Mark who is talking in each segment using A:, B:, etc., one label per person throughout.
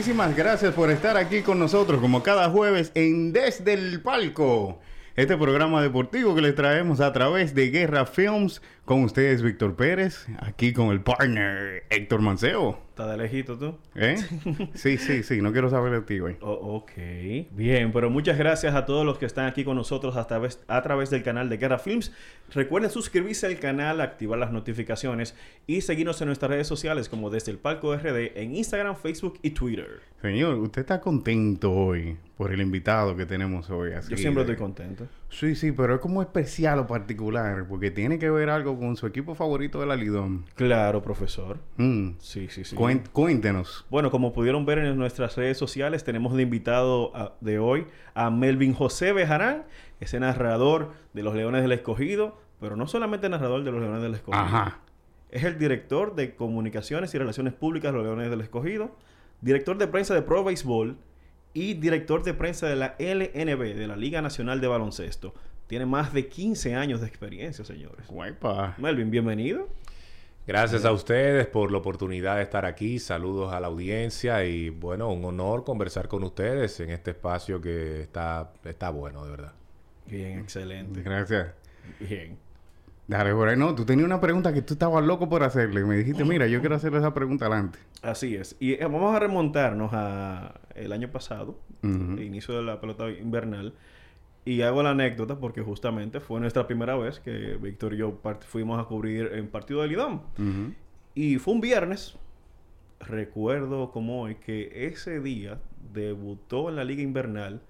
A: Muchísimas gracias por estar aquí con nosotros como cada jueves en Desde el Palco. Este programa deportivo que les traemos a través de Guerra Films con ustedes Víctor Pérez, aquí con el partner Héctor Manceo.
B: ¿Estás de lejito tú?
A: ¿Eh? Sí, sí, sí, no quiero saber de ti, güey.
B: Oh, ok, bien, pero muchas gracias a todos los que están aquí con nosotros a través, a través del canal de Guerra Films. Recuerden suscribirse al canal, activar las notificaciones y seguirnos en nuestras redes sociales como desde el Palco RD en Instagram, Facebook y Twitter.
A: Señor, usted está contento hoy por el invitado que tenemos hoy. Así
B: Yo siempre
A: de-
B: estoy contento.
A: Sí, sí, pero es como especial o particular porque tiene que ver algo con su equipo favorito de la Lidón.
B: Claro, profesor.
A: Mm.
B: Sí, sí, sí.
A: Cuéntenos.
B: Bueno, como pudieron ver en nuestras redes sociales, tenemos de invitado a- de hoy a Melvin José Bejarán, ese narrador de los Leones del Escogido, pero no solamente narrador de los Leones del Escogido.
A: Ajá.
B: Es el director de Comunicaciones y Relaciones Públicas de los Leones del Escogido, director de prensa de Pro Baseball y director de prensa de la LNB, de la Liga Nacional de Baloncesto. Tiene más de 15 años de experiencia, señores.
A: Guaypa.
B: Melvin, bienvenido.
C: Gracias a ustedes por la oportunidad de estar aquí. Saludos a la audiencia y bueno, un honor conversar con ustedes en este espacio que está, está bueno, de verdad.
B: Bien, excelente.
A: Gracias.
B: Bien.
A: Dale, por ahí. No, tú tenías una pregunta que tú estabas loco por hacerle. Me dijiste, mira, yo quiero hacerle esa pregunta adelante.
B: Así es. Y eh, vamos a remontarnos a el año pasado,
A: Ujú.
B: el inicio de la pelota invernal. Y hago la anécdota porque justamente fue nuestra primera vez que Víctor y yo fuimos a cubrir en partido de Lidón.
A: Ujú.
B: Y fue un viernes. Recuerdo como hoy que ese día debutó en la liga invernal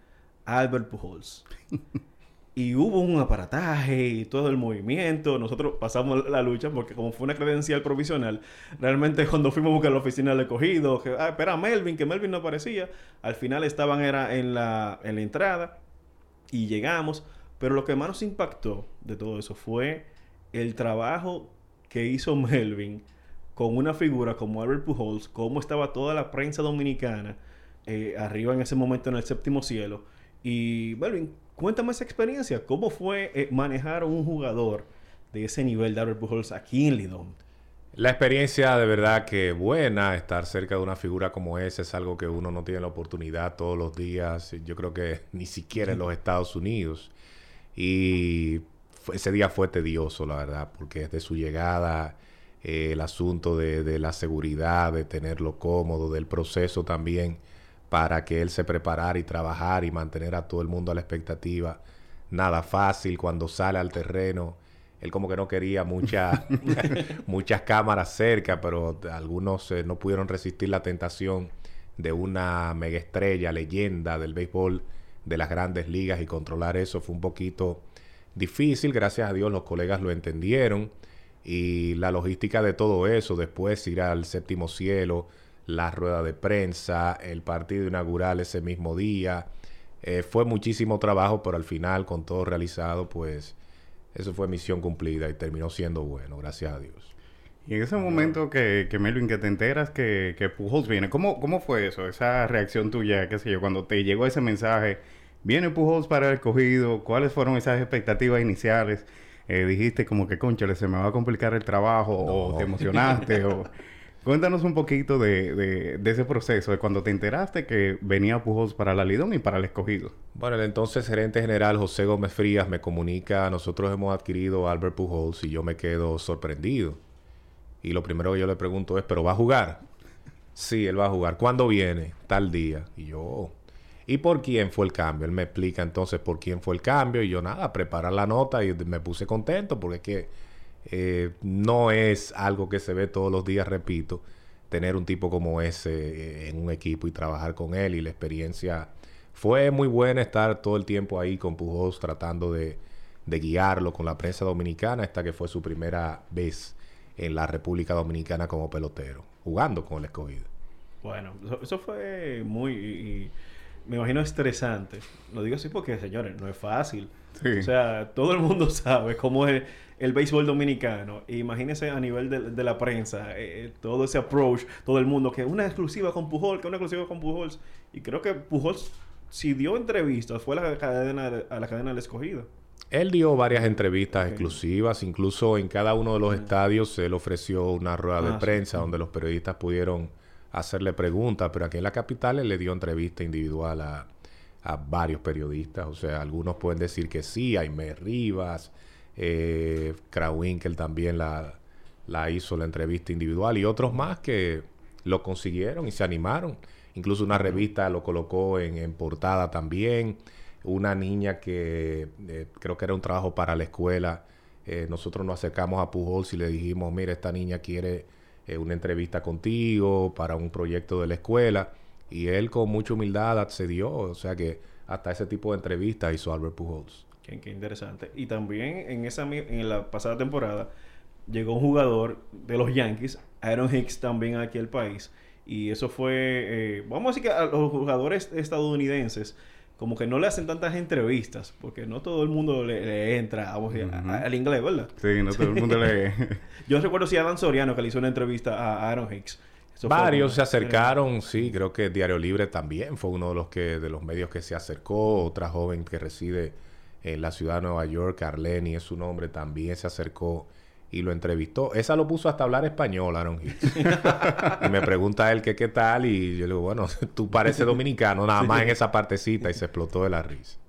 B: Albert Pujols. y hubo un aparataje y todo el movimiento. Nosotros pasamos la lucha porque como fue una credencial provisional, realmente cuando fuimos a buscar la oficina del cogido, ah, espera Melvin, que Melvin no aparecía. Al final estaban era en la, en la entrada y llegamos. Pero lo que más nos impactó de todo eso fue el trabajo que hizo Melvin con una figura como Albert Pujols, cómo estaba toda la prensa dominicana eh, arriba en ese momento en el séptimo cielo. Y Melvin, cuéntame esa experiencia. ¿Cómo fue eh, manejar a un jugador de ese nivel de Albert Pujols aquí en Lidón?
C: La experiencia de verdad que buena, estar cerca de una figura como esa es algo que uno no tiene la oportunidad todos los días. Yo creo que ni siquiera en los Estados Unidos. Y ese día fue tedioso, la verdad, porque desde su llegada, eh, el asunto de, de la seguridad, de tenerlo cómodo, del proceso también para que él se preparara y trabajara y mantener a todo el mundo a la expectativa. Nada fácil cuando sale al terreno. Él como que no quería mucha- muchas cámaras cerca, pero algunos eh, no pudieron resistir la tentación de una mega estrella, leyenda del béisbol de las grandes ligas y controlar eso fue un poquito difícil. Gracias a Dios los colegas lo entendieron y la logística de todo eso, después ir al séptimo cielo, la rueda de prensa, el partido inaugural ese mismo día, eh, fue muchísimo trabajo, pero al final con todo realizado, pues eso fue misión cumplida y terminó siendo bueno, gracias a Dios.
A: Y en ese momento que, que Melvin, que te enteras que, que Pujols viene, ¿cómo, ¿cómo fue eso? Esa reacción tuya, qué sé yo, cuando te llegó ese mensaje, viene Pujols para el escogido, ¿cuáles fueron esas expectativas iniciales? Eh, dijiste como que, conchale, se me va a complicar el trabajo, o te emocionaste, o... Cuéntanos un poquito de, de, de ese proceso, de cuando te enteraste que venía Pujols para la Lidón y para el escogido.
C: Bueno, el entonces gerente general José Gómez Frías me comunica, nosotros hemos adquirido a Albert Pujols y yo me quedo sorprendido. Y lo primero que yo le pregunto es, ¿pero va a jugar? Sí, él va a jugar. ¿Cuándo viene? Tal día. Y yo... ¿Y por quién fue el cambio? Él me explica entonces por quién fue el cambio y yo nada, preparar la nota y me puse contento porque es que eh, no es algo que se ve todos los días, repito, tener un tipo como ese eh, en un equipo y trabajar con él y la experiencia fue muy buena estar todo el tiempo ahí con Pujols tratando de, de guiarlo con la prensa dominicana hasta que fue su primera vez en la República Dominicana como pelotero, jugando con el escogido.
B: Bueno, eso fue muy... me imagino estresante. Lo digo así porque, señores, no es fácil.
A: Sí.
B: O sea, todo el mundo sabe cómo es el béisbol dominicano. E imagínense a nivel de, de la prensa, eh, eh, todo ese approach, todo el mundo, que una exclusiva con Pujols, que una exclusiva con Pujols. Y creo que Pujols, si dio entrevistas, fue a la cadena, a la cadena del escogido.
C: Él dio varias entrevistas exclusivas, incluso en cada uno de los estadios él ofreció una rueda de
B: Ah, sí.
C: prensa donde los periodistas pudieron hacerle preguntas, pero aquí en la capital le dio entrevista individual a, a varios periodistas, o sea, algunos pueden decir que sí, Aimé Rivas, eh, Krawinkel también la, la hizo la entrevista individual y otros más que lo consiguieron y se animaron. Incluso una revista lo colocó en, en portada también. Una niña que eh, creo que era un trabajo para la escuela. eh, nosotros nos acercamos a Pujols y le dijimos, mira, esta niña quiere eh, una entrevista contigo para un proyecto de la escuela. Y él con mucha humildad accedió. O sea que hasta ese tipo de entrevistas hizo Albert Pujols.
B: Qué, interesante. Y también en esa en la pasada temporada llegó un jugador de los Yankees, Aaron Hicks, también aquí al país. Y eso fue, eh, vamos a decir que a los jugadores estadounidenses como que no le hacen tantas entrevistas, porque no todo el mundo le, le entra a
A: Ujú.
B: al inglés, ¿verdad?
A: Sí, no todo el mundo le...
B: Yo recuerdo si Adam Soriano que le hizo una entrevista a Aaron Hicks. Eso
C: Varios se acercaron, sí, creo que Diario Libre también fue uno de los que de los medios que se acercó, otra joven que reside en la ciudad de Nueva York, Arlene es su nombre, también se acercó y lo entrevistó. Esa lo puso hasta hablar español, Aaron y me pregunta él que qué tal y yo le digo, bueno, tú pareces dominicano, nada más en esa partecita y se explotó de la risa.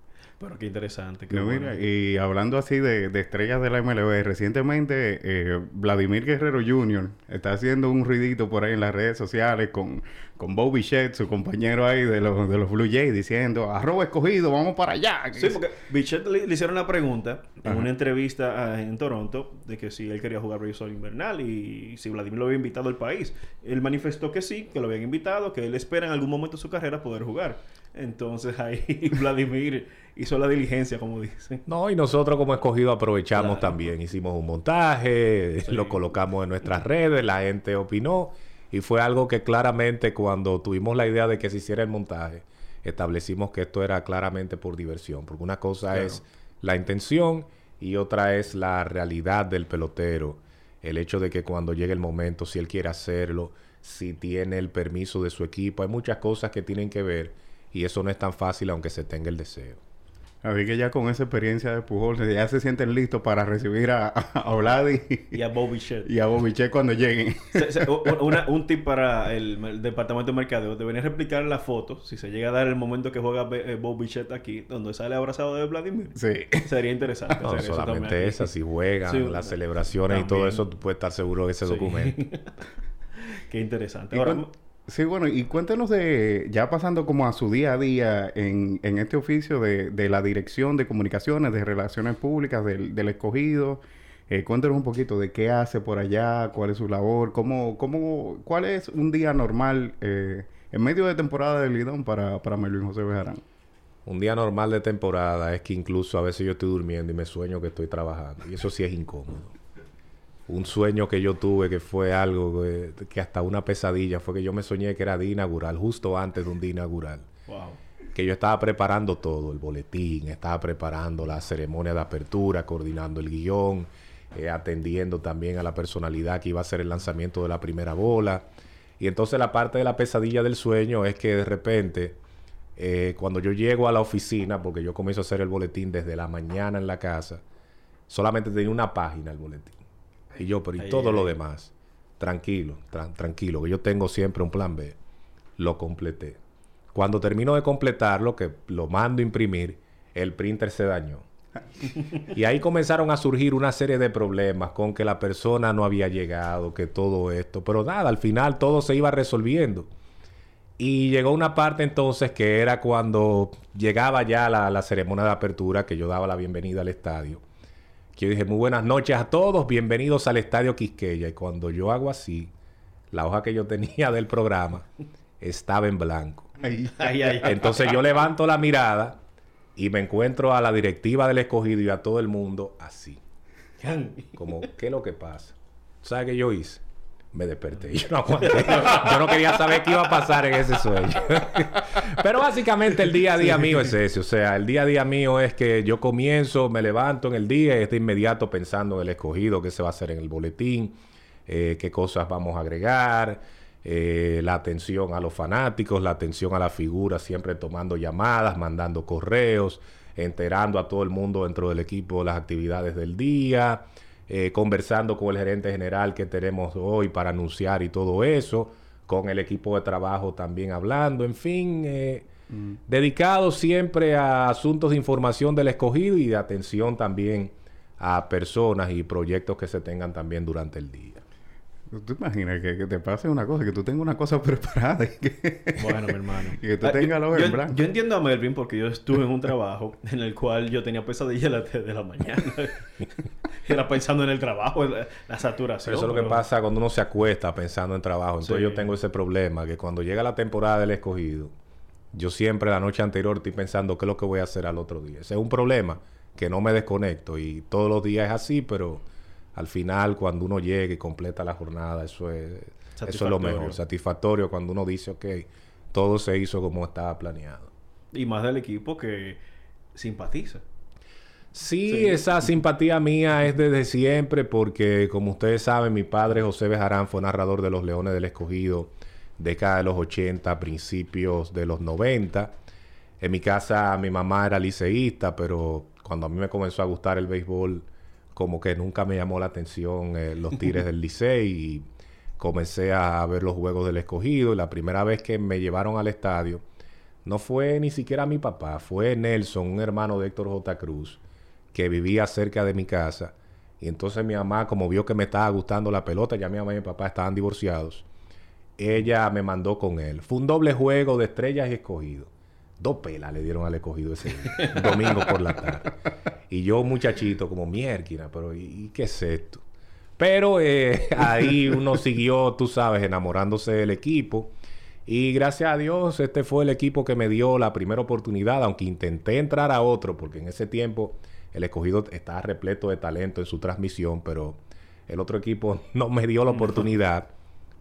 B: Pero qué interesante. qué
A: No,
B: bueno.
A: mira, y hablando así de, de estrellas de la MLB, recientemente eh, Vladimir Guerrero Jr. está haciendo un ruidito por ahí en las redes sociales con, con Bobby Bichette, su compañero ahí de los, de los Blue Jays, diciendo, arroba escogido, vamos para allá.
B: Sí, porque Bichette le, le hicieron la pregunta en
A: Ajá.
B: una entrevista ah, en Toronto de que si él quería jugar béisbol invernal y si Vladimir lo había invitado al país. Él manifestó que sí, que lo habían invitado, que él espera en algún momento de su carrera poder jugar. Entonces ahí Vladimir hizo la diligencia, como dicen.
C: No, y nosotros como escogido aprovechamos
B: Claro.
C: también. Hicimos un montaje,
B: Sí.
C: lo colocamos en nuestras redes, la gente opinó. Y fue algo que claramente cuando tuvimos la idea de que se hiciera el montaje, establecimos que esto era claramente por diversión. Porque una cosa
B: Claro.
C: es la intención y otra es la realidad del pelotero. El hecho de que cuando llegue el momento, si él quiere hacerlo, si tiene el permiso de su equipo, hay muchas cosas que tienen que ver y eso no es tan fácil aunque se tenga el deseo.
A: Así que ya con esa experiencia de Pujol, ya se sienten listos para recibir a, a Vladi
B: Y a Bobby Bichette.
A: y a Bobby Bichette cuando lleguen.
B: Se- se- u- una- un tip para el, el departamento de mercadeo. Deberían replicar la foto. Si se llega a dar el momento que juega eh, Bob Bichette aquí, donde sale abrazado de Vladimir.
A: Sí.
B: Sería interesante.
C: No
B: hacer eso
C: solamente
B: también.
C: esa, si juegan,
B: Sí,
C: las celebraciones y todo eso, tú puedes estar seguro de ese
B: Sí.
C: documento.
B: Qué interesante. Ahora,
A: sí, bueno, y cuéntenos de, ya pasando como a su día a día en, en este oficio de, de la dirección de comunicaciones, de relaciones públicas del, del escogido, eh, cuéntenos un poquito de qué hace por allá, cuál es su labor, cómo, cómo, cuál es un día normal eh, en medio de temporada del Lidón para, para Melvin José Bejarán.
C: Un día normal de temporada es que incluso a veces yo estoy durmiendo y me sueño que estoy trabajando. Y eso sí es incómodo. Un sueño que yo tuve que fue algo que, que hasta una pesadilla fue que yo me soñé que era día inaugural, justo antes de un día inaugural.
B: wow.
C: que yo estaba preparando todo, el boletín, estaba preparando la ceremonia de apertura, coordinando el guion, eh, atendiendo también a la personalidad que iba a hacer el lanzamiento de la primera bola. Y entonces la parte de la pesadilla del sueño es que de repente, eh, cuando yo llego a la oficina, porque yo comienzo a hacer el boletín desde la mañana en la casa, solamente tenía una página el boletín. Y yo, pero y todo lo demás, tranquilo, tran- tranquilo, que yo tengo siempre un plan B. Lo completé. Cuando termino de completarlo, que lo mando a imprimir, el printer se dañó. y ahí comenzaron a surgir una serie de problemas con que la persona no había llegado, que todo esto. Pero nada, al final todo se iba resolviendo. Y llegó una parte entonces que era cuando llegaba ya la, la ceremonia de apertura, que yo daba la bienvenida al estadio. Que yo dije, muy buenas noches a todos, bienvenidos al Estadio Quisqueya. Y cuando yo hago así, la hoja que yo tenía del programa estaba en blanco.
B: Ay, ay, ay.
C: Entonces yo levanto la mirada y me encuentro a la directiva del escogido y a todo el mundo así. Como, ¿qué es lo que pasa? ¿Sabes qué yo hice? Me desperté. Yo no aguanté. Yo no quería saber qué iba a pasar en ese sueño. Pero básicamente el día a día mío es ese. O sea, el día a día mío es que yo comienzo, me levanto en el día y estoy inmediato pensando en el escogido, qué se va a hacer en el boletín, eh, qué cosas vamos a agregar, eh, la atención a los fanáticos, la atención a la figura, siempre tomando llamadas, mandando correos, enterando a todo el mundo dentro del equipo las actividades del día, eh, conversando con el gerente general que tenemos hoy para anunciar y todo eso, con el equipo de trabajo también hablando, en fin, eh, dedicado siempre a asuntos de información del escogido y de atención también a personas y proyectos que se tengan también durante el día.
A: ¿Tú imaginas que, que te pase una cosa, que tú tengas una cosa preparada y que,
B: Bueno, mi hermano.
A: y que tú
B: Ah,
A: tengas
B: yo,
A: los
B: yo-
A: en blanco?
B: yo entiendo a Melvin porque yo estuve en un trabajo en el cual yo tenía pesadilla a las 3 de la mañana. Era pensando en el trabajo, la, la saturación.
C: Pero eso es lo que
B: pero-
C: pasa cuando uno se acuesta pensando en trabajo. Entonces
B: Sí.
C: yo tengo ese problema que cuando llega la temporada del escogido, yo siempre la noche anterior estoy pensando qué es lo que voy a hacer al otro día. Ese es un problema que no me desconecto y todos los días es así, pero al final cuando uno llega y completa la jornada, eso es, eso es lo mejor. Satisfactorio cuando uno dice, ok, todo se hizo como estaba planeado.
B: Y más del equipo que simpatiza.
C: Sí,
B: Sí.
C: esa simpatía mía es desde siempre porque, como ustedes saben, mi padre José Bejarán fue narrador de los Leones del Escogido, década de los 80, principios de los 90. En mi casa mi mamá era liceísta, pero cuando a mí me comenzó a gustar el béisbol, como que nunca me llamó la atención eh, los tires del licey y comencé a ver los juegos del Escogido. Y la primera vez que me llevaron al estadio, no fue ni siquiera mi papá, fue Nelson, un hermano de Héctor J. Cruz, que vivía cerca de mi casa. Y entonces mi mamá, como vio que me estaba gustando la pelota, ya mi mamá y mi papá estaban divorciados, ella me mandó con él. Fue un doble juego de estrellas y escogido. Dos pelas le dieron al escogido ese domingo por la tarde. Y yo, muchachito, como mierda, pero ¿y, y qué es esto? Pero eh, ahí uno siguió, tú sabes, enamorándose del equipo. Y gracias a Dios, este fue el equipo que me dio la primera oportunidad, aunque intenté entrar a otro, porque en ese tiempo el escogido estaba repleto de talento en su transmisión, pero el otro equipo no me dio la oportunidad.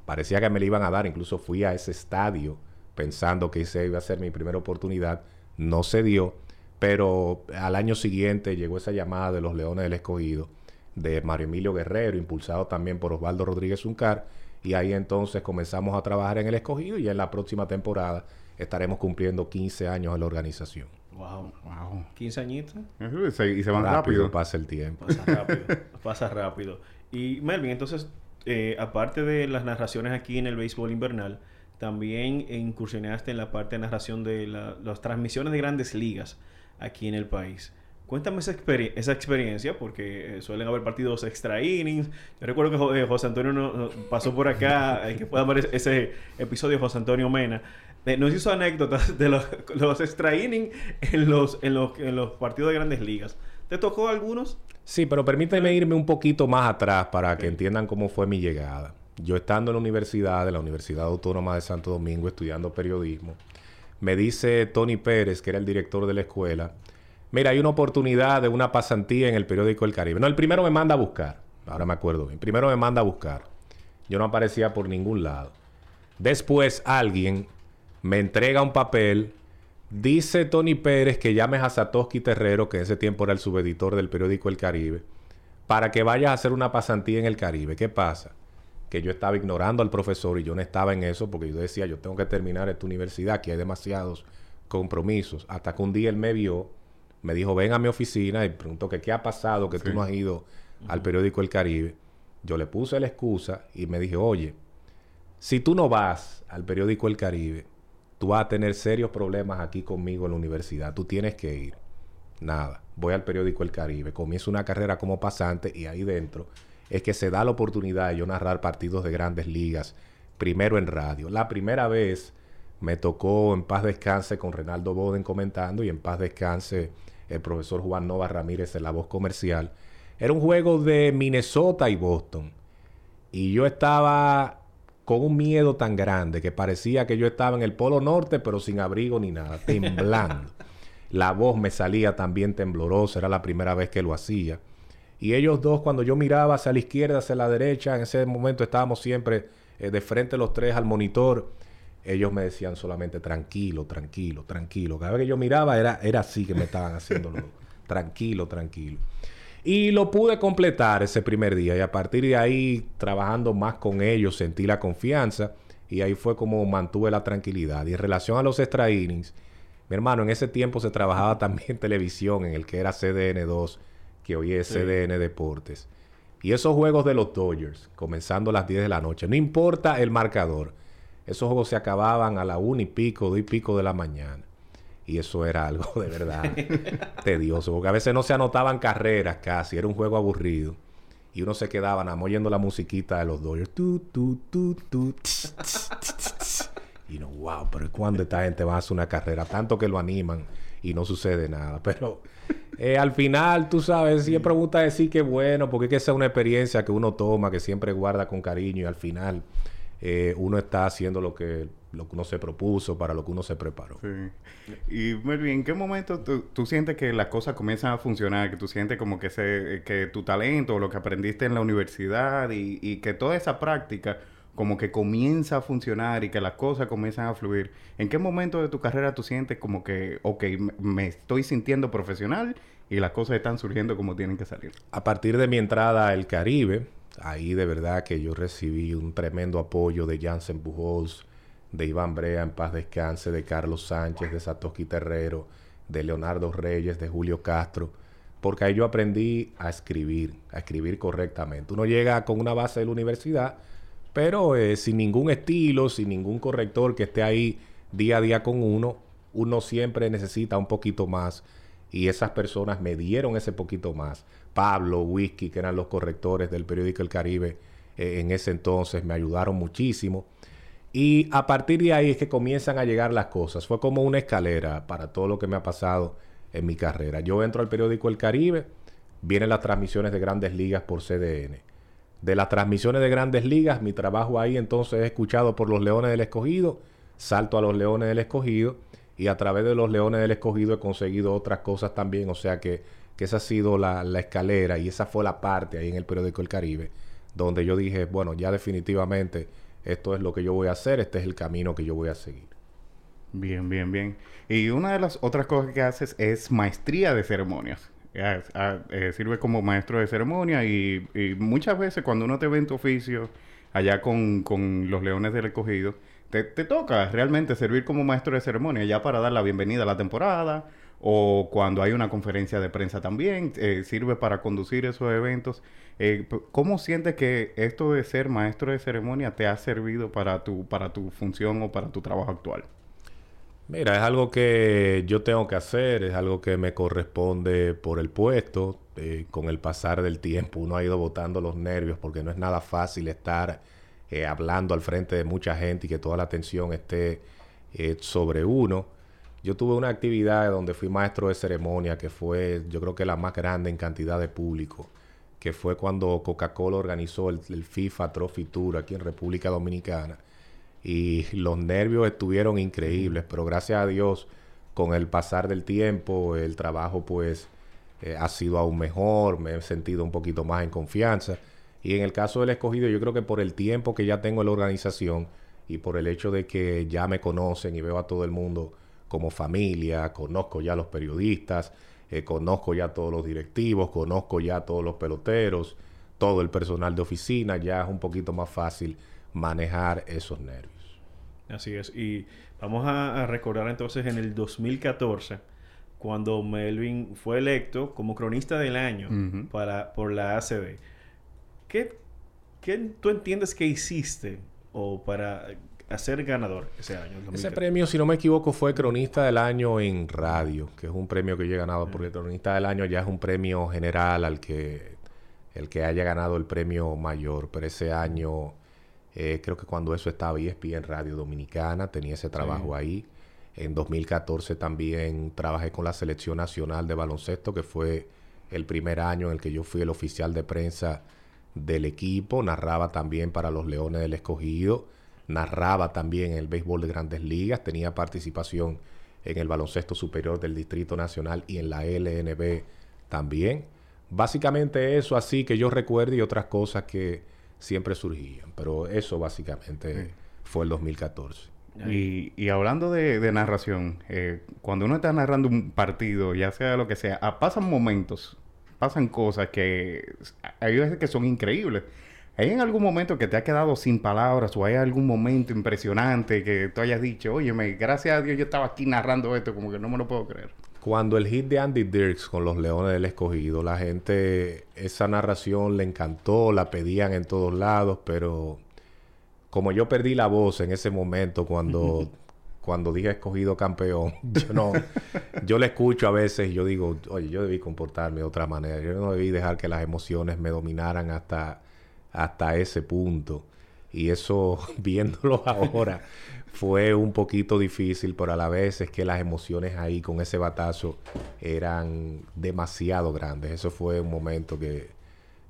C: Parecía que me la iban a dar, incluso fui a ese estadio pensando que esa iba a ser mi primera oportunidad. No se dio, pero al año siguiente llegó esa llamada de los Leones del Escogido, de Mario Emilio Guerrero, impulsado también por Osvaldo Rodríguez Uncar, y ahí entonces comenzamos a trabajar en el Escogido y en la próxima temporada estaremos cumpliendo 15 años en la organización.
B: Wow.
A: Wow.
B: 15 añitos.
A: Eso, y se- y se van rápido.
C: pasa el tiempo.
B: Pasa rápido. pasa rápido. Y Melvin, entonces, eh, aparte de las narraciones aquí en el béisbol invernal, también incursionaste en la parte de narración de la- las transmisiones de grandes ligas aquí en el país. Cuéntame esa, experi- esa experiencia, porque eh, suelen haber partidos extra innings. Yo recuerdo que Jo- eh, José Antonio no- no- pasó por acá, el que pueda ver ese- episodio, José Antonio Mena, eh, nos hizo anécdotas de los, los extra innings en los, en, los, en los partidos de grandes ligas. ¿Te tocó algunos?
C: Sí, pero permíteme irme un poquito más atrás para que entiendan cómo fue mi llegada. Yo estando en la universidad, de la Universidad Autónoma de Santo Domingo, estudiando periodismo, me dice Tony Pérez, que era el director de la escuela, mira, hay una oportunidad de una pasantía en el periódico El Caribe. No, el primero me manda a buscar, ahora me acuerdo bien, primero me manda a buscar. Yo no aparecía por ningún lado. Después alguien me entrega un papel Dice Tony Pérez que llames a Satoshi Terrero, que en ese tiempo era el subeditor del periódico El Caribe, para que vayas a hacer una pasantía en el Caribe. ¿Qué pasa? Que yo estaba ignorando al profesor y yo no estaba en eso porque yo decía, yo tengo que terminar esta universidad, que hay demasiados compromisos. Hasta que un día él me vio, me dijo, ven a mi oficina y preguntó que qué ha pasado, que tú no has ido al periódico El Caribe. Yo le puse la excusa y me dije, oye, si tú no vas al periódico El Caribe, tú vas a tener serios problemas aquí conmigo en la universidad. Tú tienes que ir. Nada, voy al periódico El Caribe, comienzo una carrera como pasante y ahí dentro es que se da la oportunidad de yo narrar partidos de grandes ligas, primero en radio. La primera vez me tocó en paz descanse con Renaldo Boden comentando y en paz descanse el profesor Juan Nova Ramírez en la voz comercial. Era un juego de Minnesota y Boston. Y yo estaba con un miedo tan grande que parecía que yo estaba en el Polo Norte, pero sin abrigo ni nada, temblando. la voz me salía también temblorosa, era la primera vez que lo hacía. Y ellos dos, cuando yo miraba hacia la izquierda, hacia la derecha, en ese momento estábamos siempre eh, de frente los tres al monitor. Ellos me decían solamente tranquilo, tranquilo, tranquilo. Cada vez que yo miraba era, era así que me estaban haciendo tranquilo, tranquilo. Y lo pude completar ese primer día y a partir de ahí, trabajando más con ellos, sentí la confianza y ahí fue como mantuve la tranquilidad. Y en relación a los extra innings, mi hermano, en ese tiempo se trabajaba también televisión en el que era CDN2, que hoy es CDN Deportes. Y esos juegos de los Dodgers, comenzando a las 10 de la noche, no importa el marcador, esos juegos se acababan a la una y pico, dos y pico de la mañana. Y eso era algo de verdad tedioso, porque a veces no se anotaban carreras casi, era un juego aburrido. Y uno se quedaba nada oyendo la musiquita de los Dodgers. y no, wow, pero ¿cuándo esta gente va a hacer una carrera? Tanto que lo animan y no sucede nada. Pero eh, al final, tú sabes, siempre gusta decir que bueno, porque es que esa es una experiencia que uno toma, que siempre guarda con cariño y al final eh, uno está haciendo lo que, lo que uno se propuso, para lo que uno se preparó.
A: Sí. Y Melvin, ¿en qué momento tú, sientes que las cosas comienzan a funcionar? Que tú sientes como que, se, que tu talento, lo que aprendiste en la universidad y que toda esa práctica como que comienza a funcionar y que las cosas comienzan a fluir. ¿En qué momento de tu carrera tú sientes como que, ok, me estoy sintiendo profesional y las cosas están surgiendo como tienen que salir?
C: A partir de mi entrada al Caribe, ahí de verdad que yo recibí un tremendo apoyo de Jansen Pujols, de Iván Brea en paz descanse, de Carlos Sánchez, de Satoshi Terrero, de Leonardo Reyes, de Julio Castro, porque ahí yo aprendí a escribir, a escribir correctamente. Uno llega con una base de la universidad, pero eh, sin ningún estilo, sin ningún corrector que esté ahí día a día con uno, uno siempre necesita un poquito más y esas personas me dieron ese poquito más. Pablo, Whisky, que eran los correctores del periódico El Caribe eh, en ese entonces, me ayudaron muchísimo. Y a partir de ahí es que comienzan a llegar las cosas. Fue como una escalera para todo lo que me ha pasado en mi carrera. Yo entro al periódico El Caribe, vienen las transmisiones de grandes ligas por CDN. De las transmisiones de grandes ligas, mi trabajo ahí entonces es escuchado por los Leones del Escogido, salto a los Leones del Escogido y a través de los Leones del Escogido he conseguido otras cosas también, o sea que, que esa ha sido la, escalera y esa fue la parte ahí en el periódico El Caribe, donde yo dije, bueno, ya definitivamente esto es lo que yo voy a hacer, este es el camino que yo voy a seguir.
A: Bien, bien, bien. Y una de las otras cosas que haces es maestría de ceremonias. Eh, sirve como maestro de ceremonia y, muchas veces cuando uno te ve en tu oficio allá con, con los leones del escogido, te, toca realmente servir como maestro de ceremonia ya para dar la bienvenida a la temporada o cuando hay una conferencia de prensa también, eh, sirve para conducir esos eventos. Eh, ¿Cómo sientes que esto de ser maestro de ceremonia te ha servido para tu, para tu función o para tu trabajo actual?
C: Mira, es algo que yo tengo que hacer, es algo que me corresponde por el puesto. Eh, con el pasar del tiempo uno ha ido botando los nervios porque no es nada fácil estar eh, hablando al frente de mucha gente y que toda la atención esté eh, sobre uno. Yo tuve una actividad donde fui maestro de ceremonia que fue yo creo que la más grande en cantidad de público, que fue cuando Coca-Cola organizó el, FIFA Trophy Tour aquí en República Dominicana. Y los nervios estuvieron increíbles, pero gracias a Dios, con el pasar del tiempo, el trabajo pues eh, ha sido aún mejor, me he sentido un poquito más en confianza. Y en el caso del escogido, yo creo que por el tiempo que ya tengo en la organización y por el hecho de que ya me conocen y veo a todo el mundo como familia, conozco ya a los periodistas, eh, conozco ya a todos los directivos, conozco ya a todos los peloteros, todo el personal de oficina, ya es un poquito más fácil manejar esos nervios.
B: Así es. Y vamos a, recordar entonces en el 2014, cuando Melvin fue electo como cronista del año para, por la ACB. ¿Qué, tú entiendes que hiciste o para hacer ganador ese año?
C: Ese premio, si no me equivoco, fue Cronista del Año en radio, que es un premio que yo he ganado, porque Cronista del Año ya es un premio general al que el que haya ganado el premio mayor, pero ese año Eh, creo que cuando eso estaba en Radio Dominicana, tenía ese trabajo ahí. En 2014 también trabajé con la Selección Nacional de Baloncesto, que fue el primer año en el que yo fui el oficial de prensa del equipo. Narraba también para los Leones del Escogido. Narraba también en el béisbol de grandes ligas. Tenía participación en el baloncesto superior del Distrito Nacional y en la LNB también. Básicamente eso así que yo recuerdo y otras cosas que siempre surgían. Pero eso básicamente fue el 2014.
A: Y, y hablando de, narración, eh, cuando uno está narrando un partido, ya sea lo que sea, ah, pasan momentos, pasan cosas que hay veces que son increíbles. ¿Hay en algún momento que te ha quedado sin palabras o hay algún momento impresionante que tú hayas dicho, oye, gracias a Dios yo estaba aquí narrando esto, como que no me lo puedo creer?
C: Cuando el hit de Andy Dirks con los Leones del Escogido, la gente, esa narración le encantó, la pedían en todos lados, pero como yo perdí la voz en ese momento cuando, cuando dije escogido campeón, yo no, yo le escucho a veces y yo digo, oye, yo debí comportarme de otra manera, yo no debí dejar que las emociones me dominaran hasta, hasta ese punto. Y eso, viéndolo ahora, fue un poquito difícil, pero a la vez es que las emociones ahí con ese batazo eran demasiado grandes. Eso fue un momento que,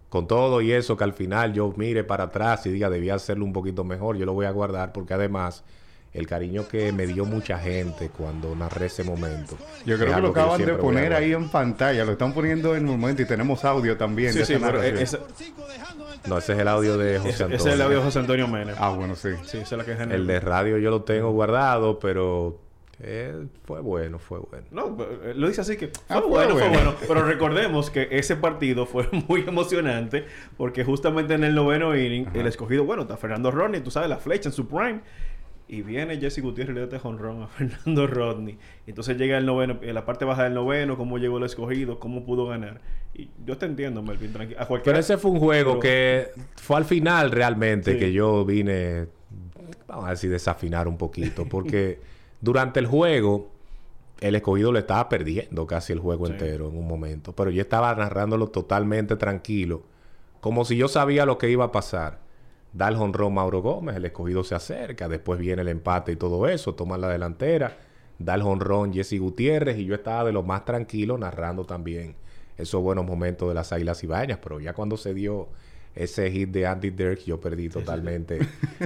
C: con todo y eso, que al final yo mire para atrás y diga, debía hacerlo un poquito mejor, yo lo voy a guardar porque además el cariño que me dio mucha gente cuando narré ese momento.
A: Yo creo que lo acaban de poner ahí en pantalla, lo están poniendo en un momento y tenemos audio también.
B: Sí, sí, pero
C: No, ese es el audio de José Antonio.
B: Ese es el audio de José Antonio Menes.
A: Ah, bueno, sí.
B: Sí, esa es la que es
C: El de radio yo lo tengo guardado, pero eh, fue bueno, fue bueno.
B: No, eh, lo dice así que fue, ah, bueno, fue bueno. Pero recordemos que ese partido fue muy emocionante porque justamente en el noveno inning, el escogido, bueno, está Fernando Rodney, tú sabes, la flecha en su prime. Y viene Jesse Gutiérrez y le da este a Fernando Rodney. Entonces llega el noveno, en la parte baja del noveno, cómo llegó el escogido, cómo pudo ganar. Y yo te entiendo, Melvin, tranquilo.
C: Pero ese fue un juego que fue al final realmente que yo vine, vamos a decir, desafinar un poquito. Porque durante el juego, el escogido le estaba perdiendo casi el juego entero en un momento. Pero yo estaba narrándolo totalmente tranquilo, como si yo sabía lo que iba a pasar da el jonrón Mauro Gómez, el escogido se acerca, después viene el empate y todo eso, toma la delantera, da el jonrón Jesse Gutiérrez y yo estaba de lo más tranquilo narrando también esos buenos momentos de las Águilas Ibañas, pero ya cuando se dio ese hit de Andy Dirk yo perdí totalmente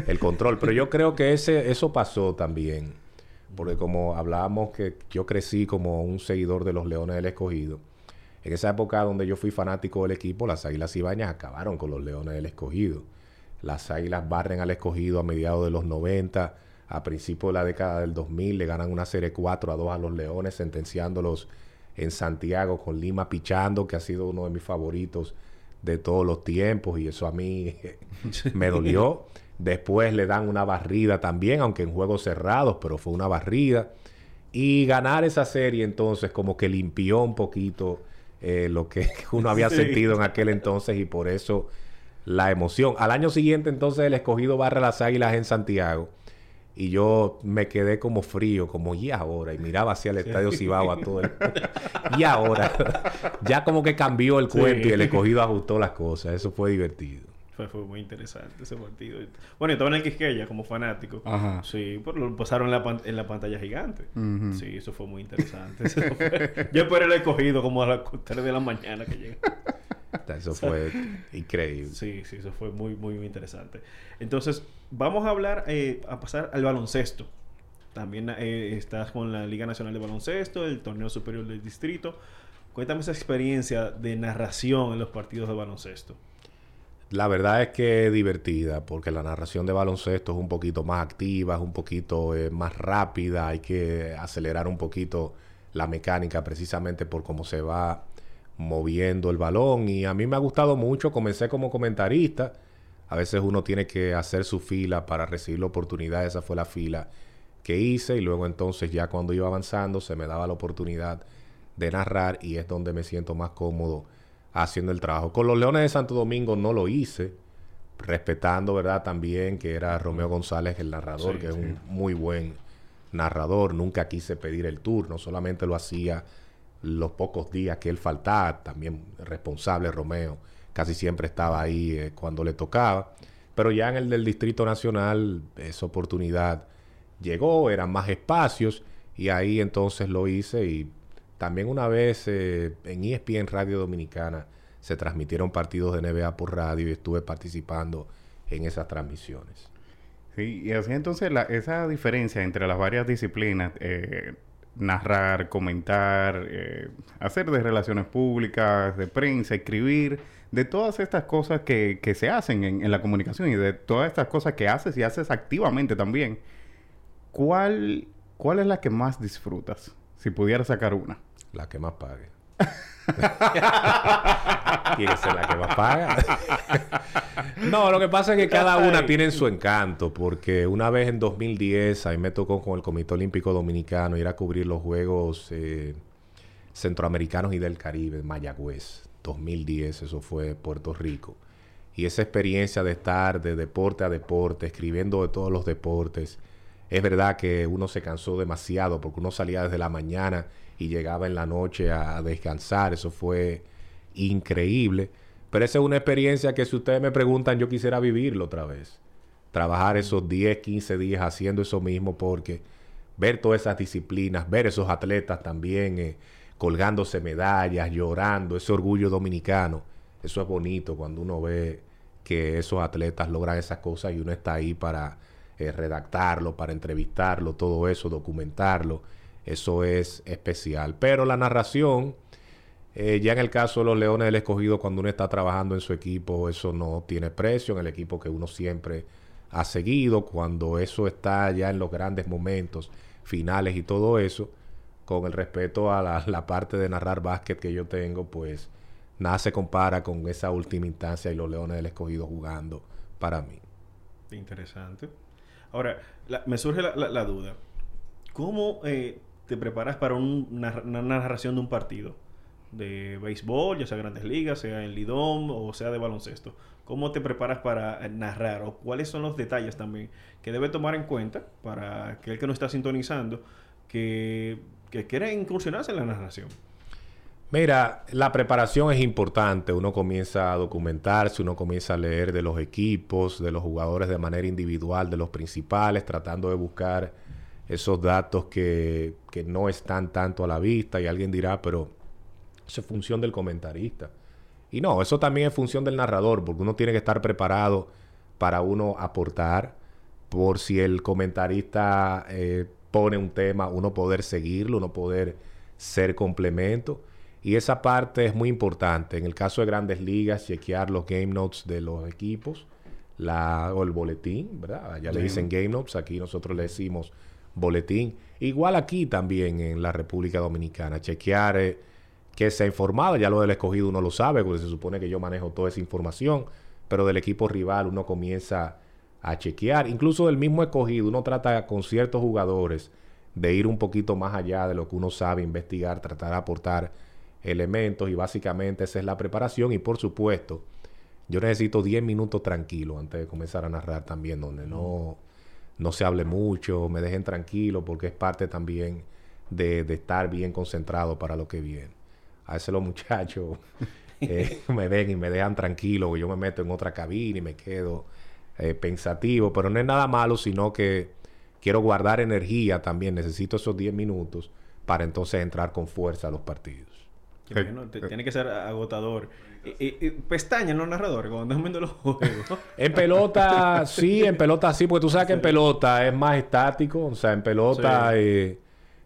C: el control, pero yo creo que ese eso pasó también, porque como hablábamos que yo crecí como un seguidor de los Leones del Escogido, en esa época donde yo fui fanático del equipo, las Águilas Ibañas acabaron con los Leones del Escogido. Las Águilas barren al escogido a mediados de los 90. A principios de la década del 2000 le ganan una serie 4 a 2 a los Leones, sentenciándolos en Santiago con Lima pichando, que ha sido uno de mis favoritos de todos los tiempos y eso a mí me dolió. Después le dan una barrida también, aunque en juegos cerrados, pero fue una barrida. Y ganar esa serie entonces como que limpió un poquito eh, lo que uno había sentido en aquel entonces y por eso la emoción. Al año siguiente, entonces, el escogido barra las águilas en Santiago. Y yo me quedé como frío, como, ¿y ahora? Y miraba hacia el estadio Cibao a todo el... y ahora, ya como que cambió el cuento y el escogido ajustó las cosas. Eso fue divertido.
B: Fue, fue muy interesante ese partido. Bueno, yo estaba en el Quisqueya como fanático. Ajá. Sí, pero lo pasaron en la, en la pantalla gigante. Sí, eso fue muy interesante. Yo esperé el escogido como a las 3 de la mañana que llega.
C: Eso fue increíble.
B: Sí, sí, eso fue muy, muy, muy interesante. Entonces, vamos a hablar, eh, a pasar al baloncesto. También eh, estás con la Liga Nacional de Baloncesto, el Torneo Superior del Distrito. Cuéntame esa experiencia de narración en los partidos de baloncesto.
C: La verdad es que es divertida, porque la narración de baloncesto es un poquito más activa, es un poquito eh, más rápida, hay que acelerar un poquito la mecánica precisamente por cómo se va moviendo el balón y a mí me ha gustado mucho, comencé como comentarista, a veces uno tiene que hacer su fila para recibir la oportunidad, esa fue la fila que hice y luego entonces ya cuando iba avanzando se me daba la oportunidad de narrar y es donde me siento más cómodo haciendo el trabajo. Con los Leones de Santo Domingo no lo hice, respetando, ¿verdad? También que era Romeo González el narrador, que es un muy buen narrador, nunca quise pedir el turno, solamente lo hacía los pocos días que él faltaba, también responsable Romeo, casi siempre estaba ahí eh, cuando le tocaba. Pero ya en el del Distrito Nacional esa oportunidad llegó, eran más espacios y ahí entonces lo hice y también una vez eh, en ESPN Radio Dominicana se transmitieron partidos de NBA por radio y estuve participando en esas transmisiones.
A: Sí, y así entonces la, esa diferencia entre las varias disciplinas, eh, narrar, comentar, eh, hacer de relaciones públicas, de prensa, escribir, de todas estas cosas que, que se hacen en, en, la comunicación y de todas estas cosas que haces y haces activamente también, ¿cuál, cuál es la que más disfrutas? Si pudieras sacar una.
C: La que más pague. Ser la que más paga. no, lo que pasa es que cada una tiene su encanto, porque una vez en 2010 a mí me tocó con el Comité Olímpico Dominicano ir a cubrir los Juegos eh, Centroamericanos y del Caribe, Mayagüez, 2010, eso fue Puerto Rico. Y esa experiencia de estar de deporte a deporte, escribiendo de todos los deportes, es verdad que uno se cansó demasiado porque uno salía desde la mañana y llegaba en la noche a descansar. Eso fue increíble. Pero esa es una experiencia que si ustedes me preguntan, yo quisiera vivirlo otra vez. Trabajar esos 10, 15 días haciendo eso mismo porque ver todas esas disciplinas, ver esos atletas también eh, colgándose medallas, llorando, ese orgullo dominicano, eso es bonito cuando uno ve que esos atletas logran esas cosas y uno está ahí para eh, redactarlo, para entrevistarlo, todo eso, documentarlo. Eso es especial. Pero la narración, eh, ya en el caso de los Leones del Escogido, cuando uno está trabajando en su equipo, eso no tiene precio, en el equipo que uno siempre ha seguido, cuando eso está ya en los grandes momentos finales y todo eso, con el respeto a la, la parte de narrar básquet que yo tengo, pues nada se compara con esa última instancia y los Leones del Escogido jugando para mí.
B: Interesante. Ahora, la, me surge la, duda. ¿Cómo eh, te preparas para un, una, narración de un partido? De béisbol, ya sea grandes ligas, sea en Lidom o sea de baloncesto. ¿Cómo te preparas para narrar? ¿O cuáles son los detalles también que debe tomar en cuenta para aquel que no está sintonizando que, que quiere incursionarse en la narración?
C: Mira, la preparación es importante. Uno comienza a documentarse, uno comienza a leer de los equipos, de los jugadores de manera individual, de los principales, tratando de buscar esos datos que, que no están tanto a la vista. Y alguien dirá, pero eso es función del comentarista. Y no, eso también es función del narrador, porque uno tiene que estar preparado para uno aportar, por si el comentarista eh, pone un tema, uno poder seguirlo, uno poder ser complemento. Y esa parte es muy importante. En el caso de grandes ligas, chequear los game notes de los equipos, la, o el boletín, ¿verdad? Ya sí. le dicen game notes, aquí nosotros le decimos boletín. Igual aquí también en la República Dominicana, chequear eh, que se ha informado, ya lo del escogido uno lo sabe, porque se supone que yo manejo toda esa información, pero del equipo rival uno comienza a chequear. Incluso del mismo escogido, uno trata con ciertos jugadores de ir un poquito más allá de lo que uno sabe, investigar, tratar de aportar elementos y básicamente esa es la preparación y por supuesto yo necesito 10 minutos tranquilo antes de comenzar a narrar también donde no, no se hable mucho, me dejen tranquilo porque es parte también de, de estar bien concentrado para lo que viene. A veces los muchachos eh, me ven y me dejan tranquilo, yo me meto en otra cabina y me quedo eh, pensativo, pero no es nada malo, sino que quiero guardar energía también, necesito esos 10 minutos para entonces entrar con fuerza a los partidos.
B: Bueno, te, tiene que ser agotador. Y, y, y pestañas los narradores cuando están viendo los juegos.
C: en pelota, sí, en pelota sí, porque tú sabes que en pelota es más estático. O sea, en pelota sí. eh,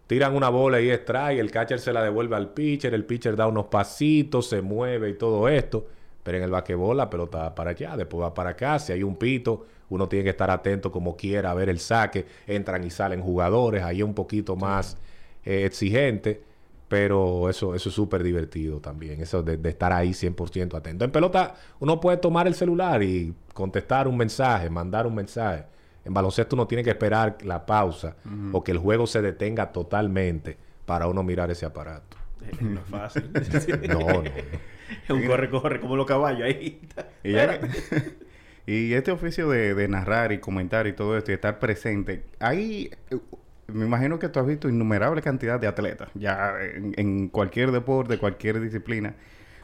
C: tiran una bola y extrae, el catcher se la devuelve al pitcher, el pitcher da unos pasitos, se mueve y todo esto. Pero en el basquetbol la pelota va para allá, después va para acá. Si hay un pito, uno tiene que estar atento como quiera a ver el saque. Entran y salen jugadores, ahí es un poquito más eh, exigente. Pero eso, eso es súper divertido también, eso de, de estar ahí 100% atento. En pelota uno puede tomar el celular y contestar un mensaje, mandar un mensaje. En baloncesto uno tiene que esperar la pausa uh -huh. o que el juego se detenga totalmente para uno mirar ese aparato.
B: No es fácil.
C: no, no, no.
B: Es un corre-corre como los caballos ahí.
A: Y, ya, y este oficio de, de, narrar y comentar y todo esto y estar presente, ahí me imagino que tú has visto innumerable cantidad de atletas, ya en, cualquier deporte, cualquier disciplina.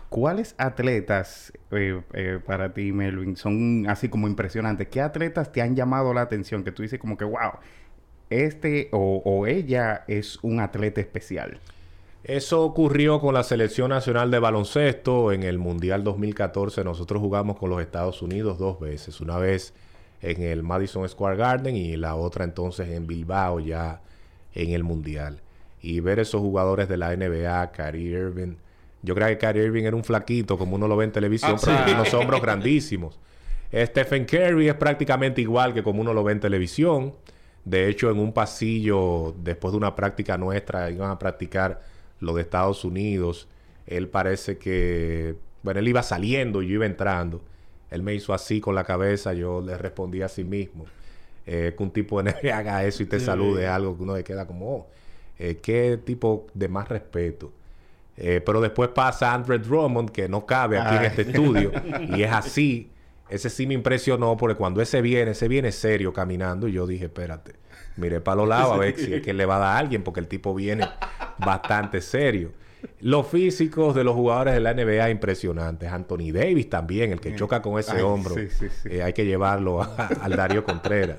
A: ¿cuáles atletas eh, eh, para ti, Melvin, son así como impresionantes? ¿Qué atletas te han llamado la atención que tú dices como que, wow, este o, o ella es un atleta especial?
C: Eso ocurrió con la Selección Nacional de Baloncesto en el Mundial 2014. Nosotros jugamos con los Estados Unidos dos veces. Una vez en el Madison Square Garden y la otra entonces en Bilbao ya en el Mundial. Y ver esos jugadores de la NBA, Kyrie Irving. Yo creo que Kyrie Irving era un flaquito como uno lo ve en televisión,
B: Ah,
C: pero
B: sí.
C: tiene unos hombros grandísimos. Stephen Curry es prácticamente igual que como uno lo ve en televisión. De hecho, en un pasillo, después de una práctica nuestra, iban a practicar lo de Estados Unidos. Él parece que, bueno, él iba saliendo y yo iba entrando. Él me hizo así con la cabeza, yo le respondí a sí mismo. Eh, que un tipo de NBA haga eso y te
B: Sí.
C: salude algo que uno le queda como, oh, eh, qué tipo de más respeto. Eh, pero después pasa Andre Drummond, que no cabe aquí en este estudio, y es así. Ese sí me impresionó porque cuando ese viene, ese viene serio caminando y yo dije, espérate, miré para los lados a ver si es que le va a dar a alguien porque el tipo viene bastante serio. Los físicos de los jugadores de la NBA impresionantes. Anthony Davis también, el que choca con ese
A: Ay,
C: hombro.
A: sí, sí, sí.
C: Eh, hay que llevarlo a- al Darío Contreras.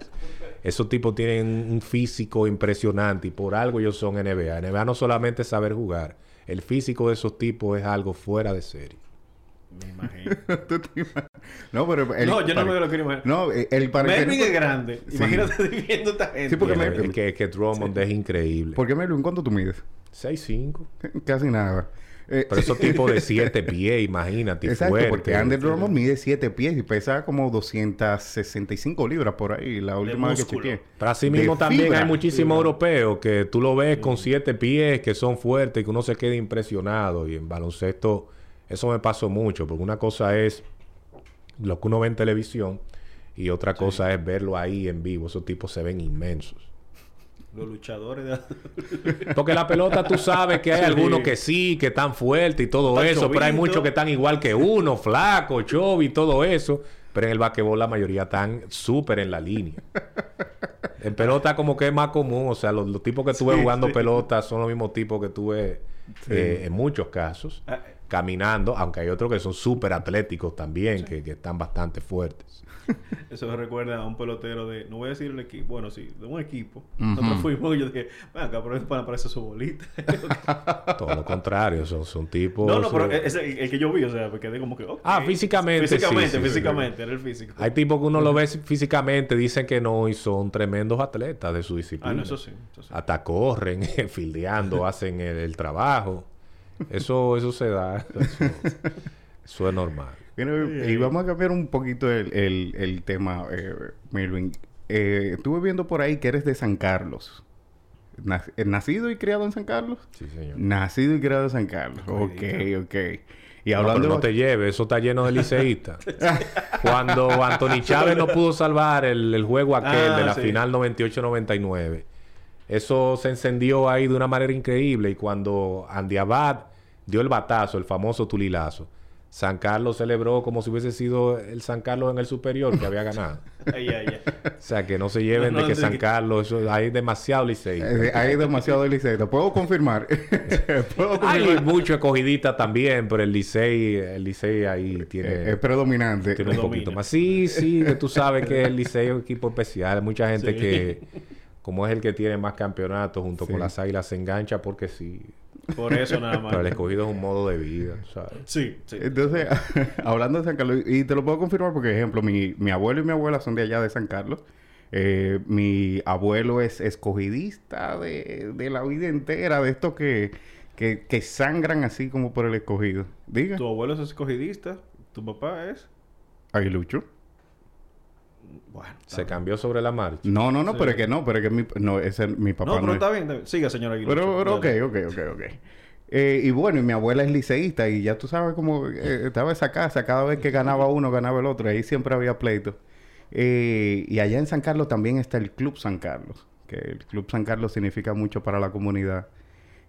C: Esos tipos tienen un físico impresionante y por algo ellos son NBA. NBA no solamente es saber jugar. El físico de esos tipos es algo fuera de serie.
B: Me imagino.
A: ¿Tú te imaginas? no, pero... el-
B: no, yo no me lo quiero imaginar.
A: No, eh, el para
B: Melvin es grande.
A: Sí.
B: Imagínate viendo esta gente.
A: Sí, porque
C: es que, es que Drummond es increíble.
A: ¿Por qué, Melvin? ¿Cuánto tú mides?
C: 6'5".
A: Casi nada. Eh,
C: Pero esos tipos de 7 pies, imagínate.
A: Exacto,
C: fuerte.
A: porque Andre Drummond mide 7 pies y pesa como 265 libras por ahí, la última vez que chequeé.
C: Pero así
A: De
C: mismo también
A: fibra.
C: hay muchísimos europeos que tú lo ves con siete pies, que son fuertes, que uno se queda impresionado. Y en baloncesto eso me pasó mucho, porque una cosa es lo que uno ve en televisión y otra cosa es verlo ahí en vivo. Esos tipos se ven inmensos.
B: Los luchadores de...
C: Porque la pelota tú sabes que hay
B: Sí.
C: algunos que sí, que están fuertes y todo eso, pero hay muchos que están igual que uno, flaco, chov y todo eso. Pero en el basquetbol la mayoría están súper en la línea. En pelota como que es más común, o sea, los, los tipos que
B: Sí,
C: jugando
B: sí.
C: pelota son los mismos tipos que tú ves eh, en muchos casos,
B: Ah,
C: caminando, aunque hay otros que son súper atléticos también, que, que están bastante fuertes.
B: Eso me recuerda a un pelotero de... No voy a decir el equipo. Bueno, sí. De un equipo. Nosotros fuimos y yo dije... Ven acá, pero es para parece su bolita.
C: Todo lo contrario, son, son tipos...
B: no, no, pero
C: eh,
B: ese el, el que yo vi. O sea, me quedé como que...
C: Ah, físicamente,
B: Físicamente,
C: sí, sí, sí.
B: físicamente. Era el físico.
C: Hay tipos que uno lo ve físicamente, dicen que no, y son tremendos atletas de su disciplina.
B: Ah, no, eso sí. Eso sí.
C: Hasta corren, fildeando, hacen el, el trabajo. Eso, eso se da. Eso, eso es normal.
A: Mira, y vamos a cambiar un poquito el, el- el tema, eh, Melvin. Eh, estuve viendo por ahí que eres de San Carlos. Nac- eh, ¿Nacido y criado en San Carlos?
C: Sí, señor.
A: Nacido y criado en San Carlos. Ok, ok. Y
C: No,
A: hablando
C: pero no
A: de...
C: te lleves, eso está lleno de liceístas. Cuando Anthony Chávez no pudo salvar el, el juego aquel
B: Ah,
C: de la
B: sí.
C: final 98-99, eso se encendió ahí de una manera increíble. Y cuando Andy Abad dio el batazo, el famoso tulilazo, San Carlos celebró como si hubiese sido el San Carlos en el superior que había ganado.
B: Ay, ay, ay.
C: O sea, que no se lleven
B: No, no,
C: de que San
B: que-
C: Carlos, eso, hay demasiado liceísta.
A: Eh, hay demasiado liceísta. ¿Puedo confirmar? ¿Puedo
C: Hay
A: confirmar?
C: mucho escogidita también, pero el Licey, el Licey ahí tiene...
A: Eh, es predominante.
C: Tiene un poquito más. Sí, sí, tú sabes que el Licey es un equipo especial. Hay mucha gente
B: Sí.
C: que, como es el que tiene más campeonatos junto
A: Sí.
C: con las águilas, se engancha porque sí.
B: Por eso nada más.
C: Pero el escogido es un modo de vida, ¿sabes?
B: Sí, sí.
A: Entonces, hablando de San Carlos, y te lo puedo confirmar porque, ejemplo, mi, mi abuelo y mi abuela son de allá de San Carlos. Eh, mi abuelo es escogidista de, de la vida entera, de estos que, que, que sangran así como por el escogido. Diga.
B: Tu abuelo es escogidista. Tu papá es...
A: Aguilucho.
B: Bueno.
C: Se cambió sobre la marcha.
A: No, no, no,
B: Sí.
A: pero es que no, pero es que mi, no, ese, mi papá
B: No,
A: no,
B: pero
A: es-
B: está bien, está bien. Siga, señor Aguilar.
A: Pero, pero ok, ok, ok, ok. Eh, y bueno, y mi abuela es liceísta y ya tú sabes cómo eh, estaba esa casa. Cada vez que ganaba uno, ganaba el otro. Ahí siempre había pleito. Eh, y allá en San Carlos también está el Club San Carlos. Que el Club San Carlos significa mucho para la comunidad.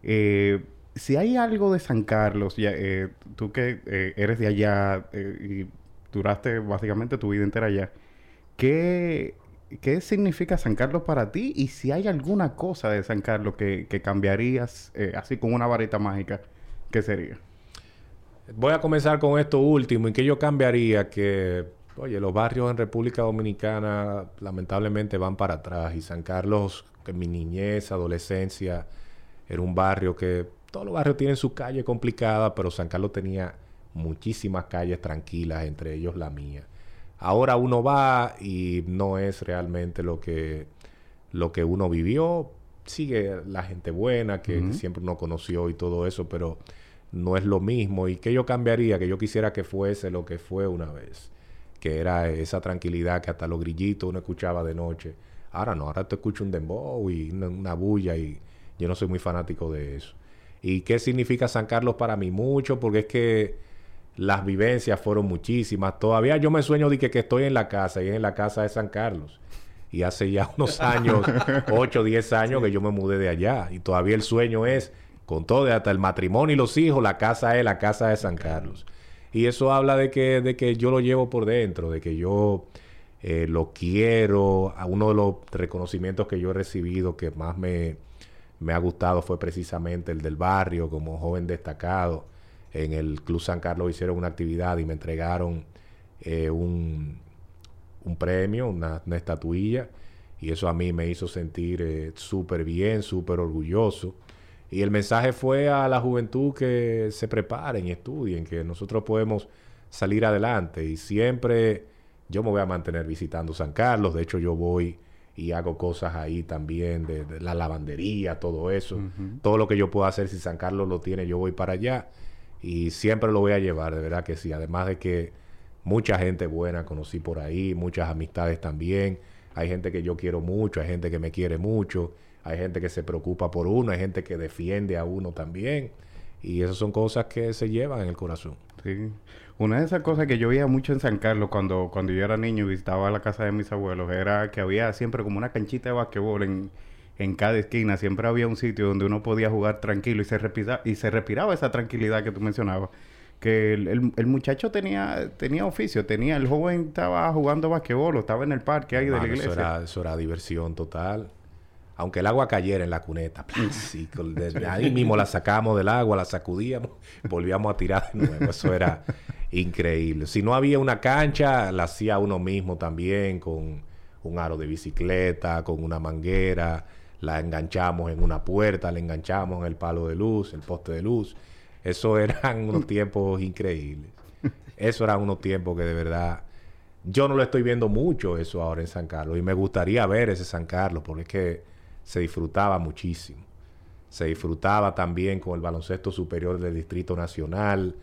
A: Eh, si hay algo de San Carlos, ya, eh, tú que eh, eres de allá eh, y duraste básicamente tu vida entera allá, ¿qué, ¿qué significa San Carlos para ti? Y si hay alguna cosa de San Carlos que, que cambiarías eh, así con una varita mágica, ¿qué sería?
C: Voy a comenzar con esto último y que yo cambiaría que, oye, los barrios en República Dominicana lamentablemente van para atrás y San Carlos, que mi niñez, adolescencia, era un barrio que todos los barrios tienen su calle complicada, pero San Carlos tenía muchísimas calles tranquilas, entre ellos la mía. Ahora uno va y no es realmente lo que, lo que uno vivió. Sigue la gente buena que siempre uno conoció y todo eso, pero no es lo mismo. ¿Y qué yo cambiaría? Que yo quisiera que fuese lo que fue una vez. Que era esa tranquilidad que hasta los grillitos uno escuchaba de noche. Ahora no, ahora te escucho un dembow y una bulla y yo no soy muy fanático de eso. ¿Y qué significa San Carlos para mí? Mucho, porque es que las vivencias fueron muchísimas. Todavía yo me sueño de que, estoy en la casa y en la casa de San Carlos. Y hace ya unos años, 8 o 10 años que yo me mudé de allá. Y todavía el sueño es, con todo, hasta el matrimonio y los hijos, la casa es la casa de San Carlos. Y eso habla de que, de que yo lo llevo por dentro, de que yo eh, lo quiero. Uno de los reconocimientos que yo he recibido que más me, me ha gustado fue precisamente el del barrio como joven destacado. En el Club San Carlos hicieron una actividad y me entregaron eh, un, un, premio, una, estatuilla. Y eso a mí me hizo sentir eh, súper bien, súper orgulloso. Y el mensaje fue a la juventud que se preparen y estudien, que nosotros podemos salir adelante. Y siempre yo me voy a mantener visitando San Carlos. De hecho, yo voy y hago cosas ahí también de, la lavandería, todo eso. Todo lo que yo pueda hacer, si San Carlos lo tiene, yo voy para allá y siempre lo voy a llevar, de verdad que sí. Además de que mucha gente buena conocí por ahí, muchas amistades también. Hay gente que yo quiero mucho, hay gente que me quiere mucho, hay gente que se preocupa por uno, hay gente que defiende a uno también. Y esas son cosas que se llevan en el corazón.
A: Sí. Una de esas cosas que yo veía mucho en San Carlos cuando, cuando yo era niño y visitaba la casa de mis abuelos era que había siempre como una canchita de basquetbol en, en cada esquina. Siempre había un sitio donde uno podía jugar tranquilo y se, respira, y se respiraba esa tranquilidad que tú mencionabas. Que el, el, muchacho tenía, tenía oficio, tenía, el joven estaba jugando basquetbol, estaba en el parque ahí de la iglesia.
C: Eso era, eso era diversión total aunque el agua cayera en la cuneta, sí, ahí mismo la sacábamos del agua, la sacudíamos, volvíamos a tirar de nuevo. Eso era increíble. Si no había una cancha, la hacía uno mismo también con un aro de bicicleta, con una manguera, la enganchamos en una puerta, la enganchamos en el palo de luz, el poste de luz. Eso eran unos tiempos increíbles. Eso eran unos tiempos que de verdad yo no lo estoy viendo mucho eso ahora en San Carlos y me gustaría ver ese San Carlos porque es que se disfrutaba muchísimo. Se disfrutaba también con el baloncesto superior del Distrito Nacional,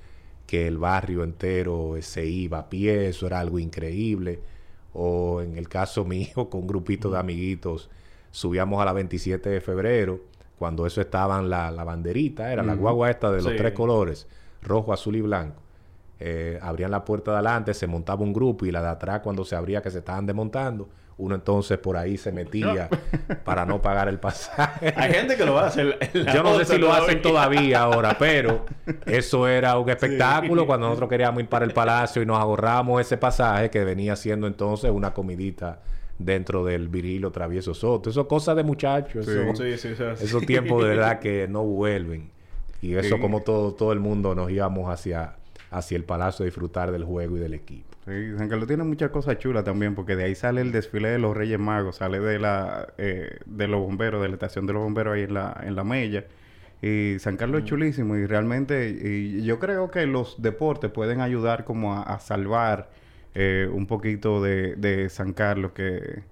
C: que el barrio entero se iba a pie, eso era algo increíble. O en el caso mío, con un grupito de amiguitos, subíamos a la 27 de febrero, cuando eso estaba en la, banderita, era la guagua esta de los tres colores, rojo, azul y blanco. Eh, abrían la puerta de adelante, se montaba un grupo y la de atrás cuando se abría que se estaban desmontando, uno entonces por ahí se metía para no pagar el pasaje.
B: Hay gente que lo va a hacer.
C: Yo no sé si lo hacen todavía ahora, pero eso era un espectáculo cuando nosotros queríamos ir para el palacio y nos ahorramos ese pasaje que venía siendo entonces una comidita dentro del Virilo Travieso Soto. Eso es cosa de muchachos. esos tiempos de verdad que no vuelven. Y eso como todo, todo el mundo nos íbamos hacia, hacia el palacio a disfrutar del juego y del equipo.
A: Sí, San Carlos tiene muchas cosas chulas también, porque de ahí sale el desfile de los Reyes Magos, sale de la eh, de los bomberos, de la estación de los bomberos ahí en la, en la Mella. Y San Carlos es chulísimo y realmente y yo creo que los deportes pueden ayudar como a, salvar eh, un poquito de, de San Carlos que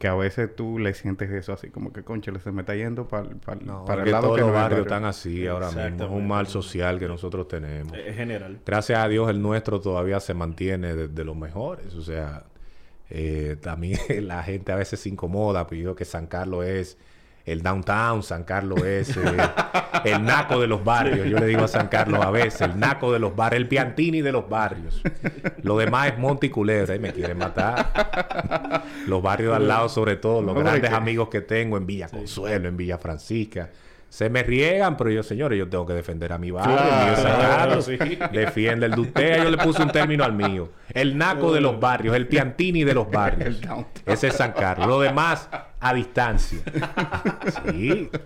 A: que a veces tú le sientes eso así, como que, concha, se me está yendo para
C: para el lado todos que los barrios están así ahora mismo. Es un mal social que nosotros tenemos.
B: Es general.
C: Gracias a Dios el nuestro todavía se mantiene de, los mejores. O sea, eh, también la gente a veces se incomoda, pidió que San Carlos es el downtown, San Carlos es eh, el naco de los barrios. Yo le digo a San Carlos a veces, el naco de los barrios, el piantini de los barrios. Lo demás es Monticulebra y me quieren matar. Los barrios de al lado, sobre todo, los grandes amigos que tengo en Villa Consuelo, en Villa Francisca se me riegan, pero yo, señores, yo tengo que defender a mi barrio, el mío sí. Defiende el de usted, yo le puse un término al mío. El naco de los barrios, el piantini de los barrios. Ese es San Carlos. Lo demás, a distancia.
B: sí.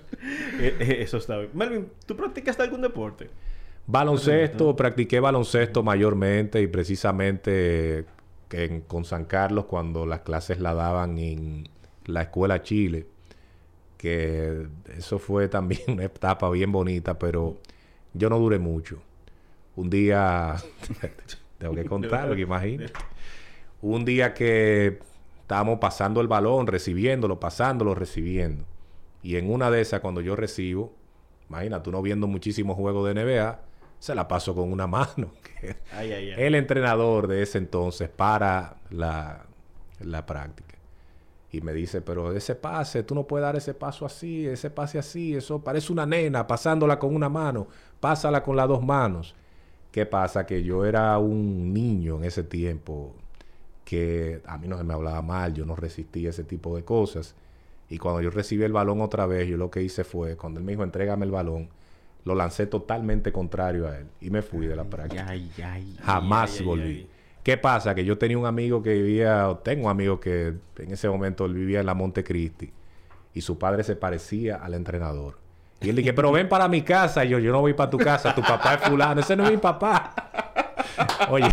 B: Eh, eh, eso está bien. Melvin, ¿tú practicaste algún deporte?
C: Baloncesto, practiqué baloncesto mayormente y precisamente en, con San Carlos cuando las clases la daban en la Escuela Chile, que eso fue también una etapa bien bonita, pero yo no duré mucho. Un día, tengo que contarlo, que imagínate. Un día que estábamos pasando el balón, recibiéndolo, pasándolo, recibiendo. Y en una de esas, cuando yo recibo, imagínate, uno viendo muchísimos juegos de NBA, se la paso con una mano. El entrenador de ese entonces para la, la práctica. Y me dice, pero ese pase, tú no puedes dar ese paso así, ese pase así, eso parece una nena pasándola con una mano, pásala con las dos manos. ¿Qué pasa? Que yo era un niño en ese tiempo que a mí no se me hablaba mal, yo no resistía ese tipo de cosas. Y cuando yo recibí el balón otra vez, yo lo que hice fue, cuando él me dijo, entrégame el balón, lo lancé totalmente contrario a él y me fui de la práctica. Jamás volví. ¿Qué pasa? Que yo tenía un amigo que vivía, o tengo un amigo que en ese momento él vivía en la Montecristi y su padre se parecía al entrenador. Y él dije, pero ven para mi casa. Y yo, yo no voy para tu casa, tu papá es fulano. Ese no es mi papá. Oye.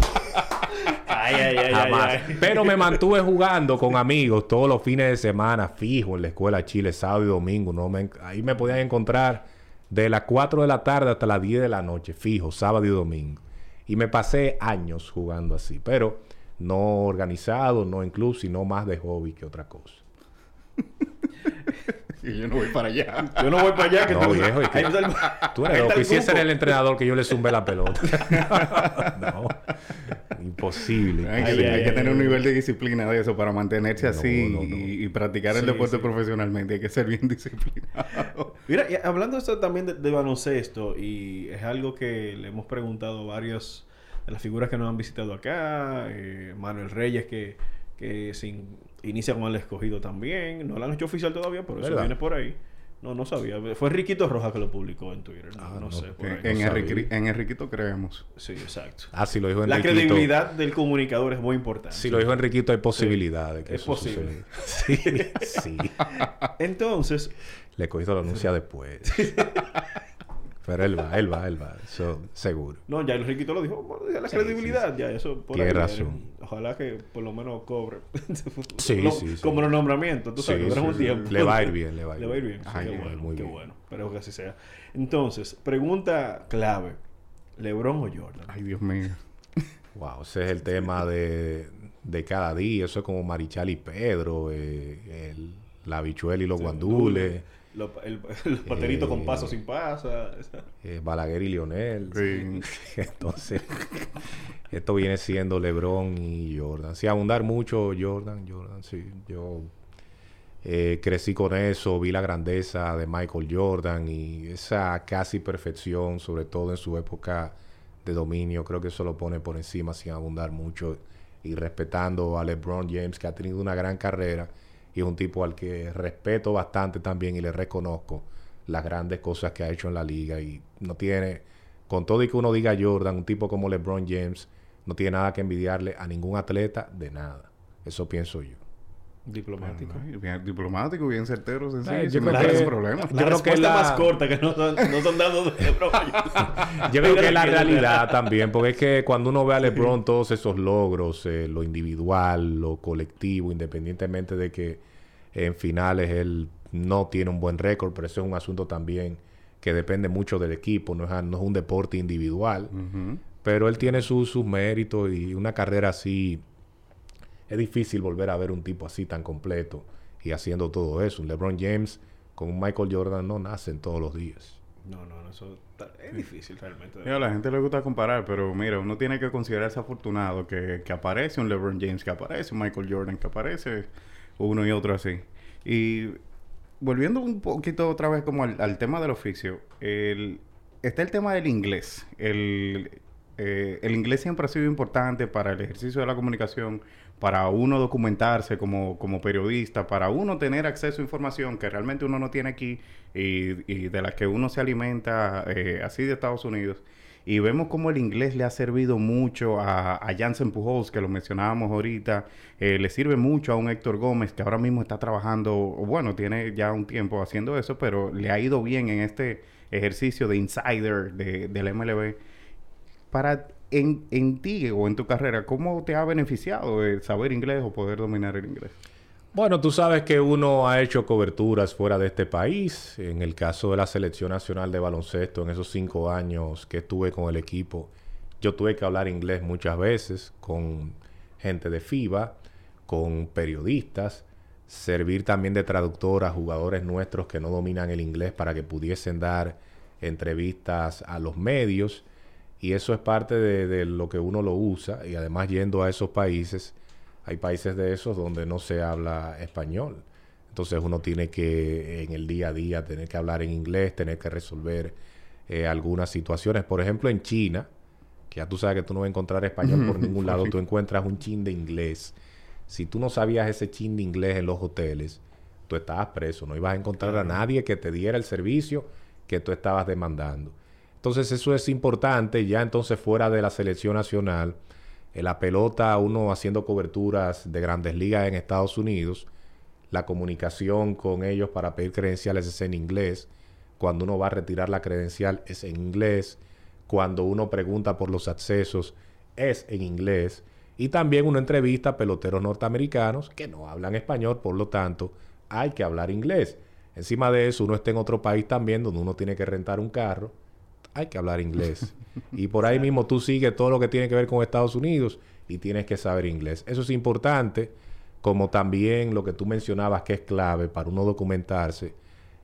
C: Ay, ay, ay, Jamás. Pero me mantuve jugando con amigos todos los fines de semana, fijo en la escuela Chile, sábado y domingo. ¿no? ahí me podían encontrar de las 4 de la tarde hasta las 10 de la noche, fijo, sábado y domingo. Y me pasé años jugando así, pero no organizado, no incluso, sino más de hobby que otra cosa.
A: Y yo no voy para allá.
B: Yo no voy para allá. Que
C: no, tú, viejo, que, tú eres loco. El entrenador que yo le zumbe la pelota. no. Imposible.
A: Hay, que, tener un nivel de disciplina de eso para mantenerse así y, practicar el deporte profesionalmente. Hay que ser bien disciplinado.
B: Mira, hablando esto también de, baloncesto, y es algo que le hemos preguntado a varios de las figuras que nos han visitado acá, eh, Manuel Reyes, que, que sin, inicia con el escogido también. No lo han hecho oficial todavía, pero eso viene por ahí. No, no sabía. Fue Enriquito Roja que lo publicó en Twitter. No, ah, sé.
A: en, Enriquito creemos.
B: Sí, exacto.
C: Ah, si lo dijo
B: Enriquito. La credibilidad del comunicador es muy importante.
C: Si lo dijo Enriquito, hay posibilidad de que
B: es posible.
C: Sí, sí.
B: Entonces...
C: Le cogiste la anuncia después. Pero él va, él va, él va. Eso, seguro.
B: No, ya el Riquito lo dijo. la credibilidad, ya eso.
C: Por Tiene razón.
B: Ojalá que por lo menos cobre.
C: sí, sí,
B: Como los nombramientos. Tú sabes, un tiempo.
C: Le va a ir bien, le va a ir,
B: le va a ir bien. qué bueno, muy qué bien. bueno. Espero que así sea. Entonces, pregunta clave. ¿Lebron o Jordan?
A: Ay, Dios mío.
C: wow, ese es el tema de, de cada día. Eso es como Marichal y Pedro. Eh, el, la bichuela y los guandules.
B: Los, el, pateritos con paso sin pasa.
C: Eh, Balaguer y Lionel. Entonces, esto viene siendo LeBron y Jordan. Sí, abundar mucho Jordan, Jordan, sí. Yo eh, crecí con eso, vi la grandeza de Michael Jordan y esa casi perfección, sobre todo en su época de dominio. Creo que eso lo pone por encima sin abundar mucho y respetando a LeBron James, que ha tenido una gran carrera y es un tipo al que respeto bastante también y le reconozco las grandes cosas que ha hecho en la liga y no tiene, con todo y que uno diga Jordan, un tipo como LeBron James, no tiene nada que envidiarle a ningún atleta de nada. Eso pienso yo.
B: Diplomático.
A: bien, diplomático, bien certero, sencillo.
B: yo creo que, problema. La yo creo la... más corta que no son, no son dados de LeBron.
C: yo creo que es la realidad también, porque es que cuando uno ve a LeBron todos esos logros, eh, lo individual, lo colectivo, independientemente de que en finales él no tiene un buen récord, pero eso es un asunto también que depende mucho del equipo, no es, no es un deporte individual. Pero él tiene sus méritos y una carrera así es difícil volver a ver un tipo así tan completo y haciendo todo eso. Un LeBron James con un Michael Jordan no nacen todos los días.
B: No, no, eso es difícil realmente.
A: a la gente le gusta comparar, pero mira, uno tiene que considerarse afortunado que, que aparece un LeBron James, que aparece un Michael Jordan, que aparece uno y otro así. Y volviendo un poquito otra vez como al, tema del oficio, el, está el tema del inglés. El, eh, el inglés siempre ha sido importante para el ejercicio de la comunicación, para uno documentarse como, como periodista, para uno tener acceso a información que realmente uno no tiene aquí y, de la que uno se alimenta eh, así de Estados Unidos. Y vemos cómo el inglés le ha servido mucho a, a Jansen Pujols, que lo mencionábamos ahorita. Eh, le sirve mucho a un Héctor Gómez, que ahora mismo está trabajando, bueno, tiene ya un tiempo haciendo eso, pero le ha ido bien en este ejercicio de insider de, del MLB. Para en, en ti o en tu carrera, ¿cómo te ha beneficiado el saber inglés o poder dominar el inglés?
C: Bueno, tú sabes que uno ha hecho coberturas fuera de este país. En el caso de la Selección Nacional de Baloncesto, en esos cinco años que estuve con el equipo, yo tuve que hablar inglés muchas veces con gente de FIBA, con periodistas, servir también de traductor a jugadores nuestros que no dominan el inglés para que pudiesen dar entrevistas a los medios. Y eso es parte de, de lo que uno lo usa. Y además yendo a esos países hay países de esos donde no se habla español. Entonces uno tiene que en el día a día tener que hablar en inglés, tener que resolver eh, algunas situaciones. Por ejemplo, en China, que ya tú sabes que tú no vas a encontrar español por ningún lado, tú encuentras un chin de inglés. Si tú no sabías ese chin de inglés en los hoteles, tú estabas preso, no ibas a encontrar a nadie que te diera el servicio que tú estabas demandando. Entonces eso es importante, ya entonces fuera de la selección nacional, en la pelota, uno haciendo coberturas de grandes ligas en Estados Unidos, la comunicación con ellos para pedir credenciales es en inglés. Cuando uno va a retirar la credencial es en inglés. Cuando uno pregunta por los accesos es en inglés. Y también uno entrevista a peloteros norteamericanos que no hablan español, por lo tanto hay que hablar inglés. Encima de eso, uno está en otro país también donde uno tiene que rentar un carro hay que hablar inglés. y por ahí mismo tú sigues todo lo que tiene que ver con Estados Unidos y tienes que saber inglés. Eso es importante, como también lo que tú mencionabas que es clave para uno documentarse.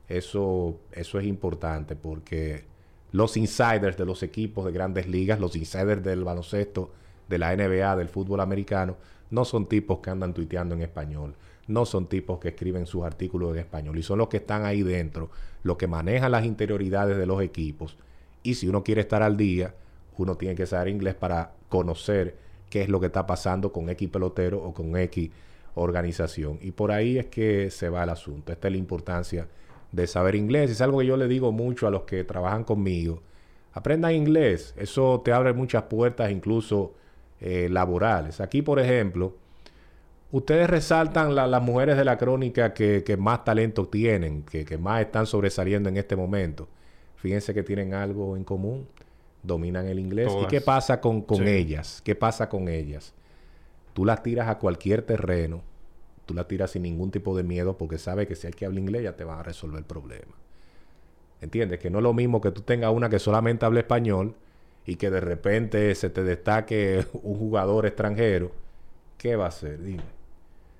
C: Eso, eso es importante porque los insiders de los equipos de grandes ligas, los insiders del baloncesto, de la NBA, del fútbol americano, no son tipos que andan tuiteando en español, no son tipos que escriben sus artículos en español y son los que están ahí dentro, los que manejan las interioridades de los equipos y si uno quiere estar al día, uno tiene que saber inglés para conocer qué es lo que está pasando con X pelotero o con X organización. Y por ahí es que se va el asunto. Esta es la importancia de saber inglés. Es algo que yo le digo mucho a los que trabajan conmigo. Aprendan inglés. Eso te abre muchas puertas, incluso eh, laborales. Aquí, por ejemplo, ustedes resaltan las mujeres de la crónica que, más talento tienen, que, que más están sobresaliendo en este momento. Fíjense que tienen algo en común. Dominan el inglés. ¿Y qué pasa con, ellas? ¿Qué pasa con ellas? Tú las tiras a cualquier terreno. Tú las tiras sin ningún tipo de miedo porque sabes que si hay que hablar inglés ya te van a resolver el problema. ¿Entiendes? Que no es lo mismo que tú tengas una que solamente habla español y que de repente se te destaque un jugador extranjero. ¿Qué va a hacer? Dime.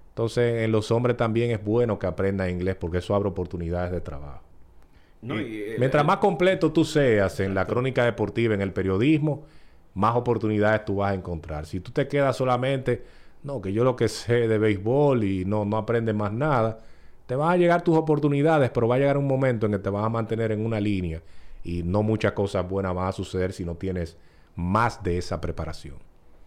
C: Entonces, en los hombres también es bueno que aprendan inglés porque eso abre oportunidades de trabajo. Eh, mientras más completo tú seas en la crónica deportiva, en el periodismo, más oportunidades tú vas a encontrar. Si tú te quedas solamente, no, que yo lo que sé de béisbol y no, no aprendes más nada, te van a llegar tus oportunidades, pero va a llegar un momento en que te vas a mantener en una línea y no muchas cosas buenas van a suceder si no tienes más de esa preparación.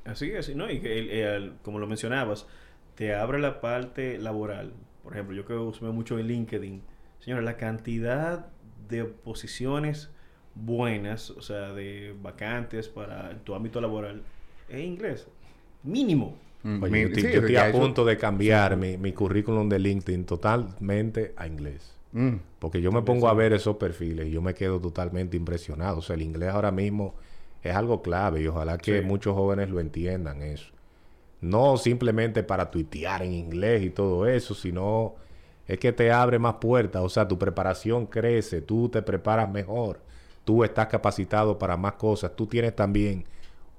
B: Así es, ¿no? Y que, como lo mencionabas, te abre la parte laboral. Por ejemplo, yo que uso mucho en LinkedIn. Señores, la cantidad de posiciones buenas, o sea, de vacantes para tu ámbito laboral, en inglés. Mínimo.
C: Mm, yo, estoy a punto de cambiar mi, currículum de LinkedIn totalmente a inglés. Mm. Porque yo me pongo a ver esos perfiles y yo me quedo totalmente impresionado. O sea, el inglés ahora mismo es algo clave y ojalá que muchos jóvenes lo entiendan eso. No simplemente para tuitear en inglés y todo eso, sino es que te abre más puertas, o sea, tu preparación crece, tú te preparas mejor, tú estás capacitado para más cosas, tú tienes también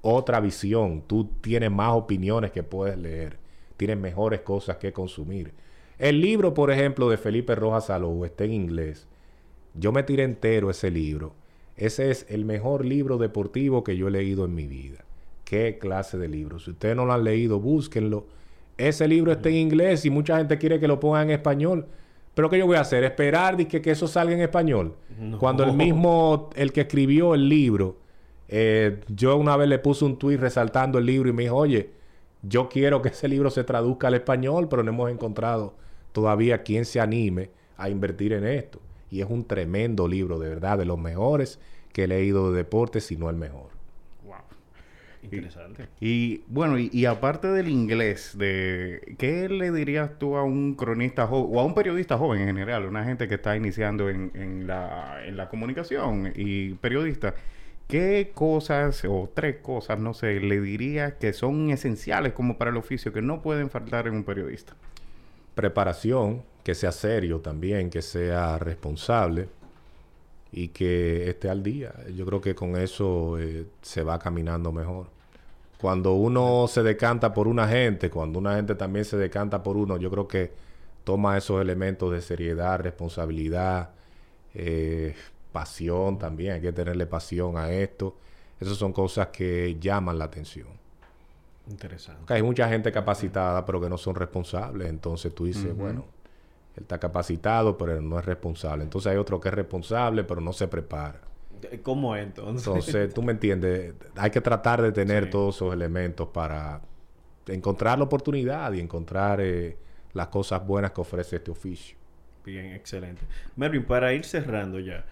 C: otra visión, tú tienes más opiniones que puedes leer, tienes mejores cosas que consumir. El libro, por ejemplo, de Felipe Rojas Salou está en inglés. Yo me tiré entero ese libro. Ese es el mejor libro deportivo que yo he leído en mi vida. ¿Qué clase de libro? Si ustedes no lo han leído, búsquenlo ese libro está en inglés y mucha gente quiere que lo ponga en español. Pero ¿qué yo voy a hacer? ¿Esperar que, que eso salga en español? Cuando el mismo, el que escribió el libro, eh, yo una vez le puse un tuit resaltando el libro y me dijo, oye, yo quiero que ese libro se traduzca al español, pero no hemos encontrado todavía quien se anime a invertir en esto. Y es un tremendo libro, de verdad, de los mejores que he leído de deportes, si no el mejor.
B: Interesante.
A: Y bueno, y, y aparte del inglés, de ¿qué le dirías tú a un cronista joven o a un periodista joven en general, una gente que está iniciando en, en la, en la comunicación y periodista? ¿Qué cosas o tres cosas, no sé, le dirías que son esenciales como para el oficio que no pueden faltar en un periodista?
C: Preparación, que sea serio también, que sea responsable y que esté al día. Yo creo que con eso eh, se va caminando mejor. Cuando uno se decanta por una gente, cuando una gente también se decanta por uno, yo creo que toma esos elementos de seriedad, responsabilidad, eh, pasión también, hay que tenerle pasión a esto. Esas son cosas que llaman la atención.
B: Interesante.
C: Que hay mucha gente capacitada, pero que no son responsables. Entonces tú dices, bueno, él está capacitado, pero no es responsable. Entonces hay otro que es responsable, pero no se prepara.
B: ¿Cómo es entonces?
C: Entonces, tú me entiendes, hay que tratar de tener
B: Sí.
C: todos esos elementos para encontrar la oportunidad y encontrar eh, las cosas buenas que ofrece este oficio.
B: Bien, excelente. Melvin, para ir cerrando ya,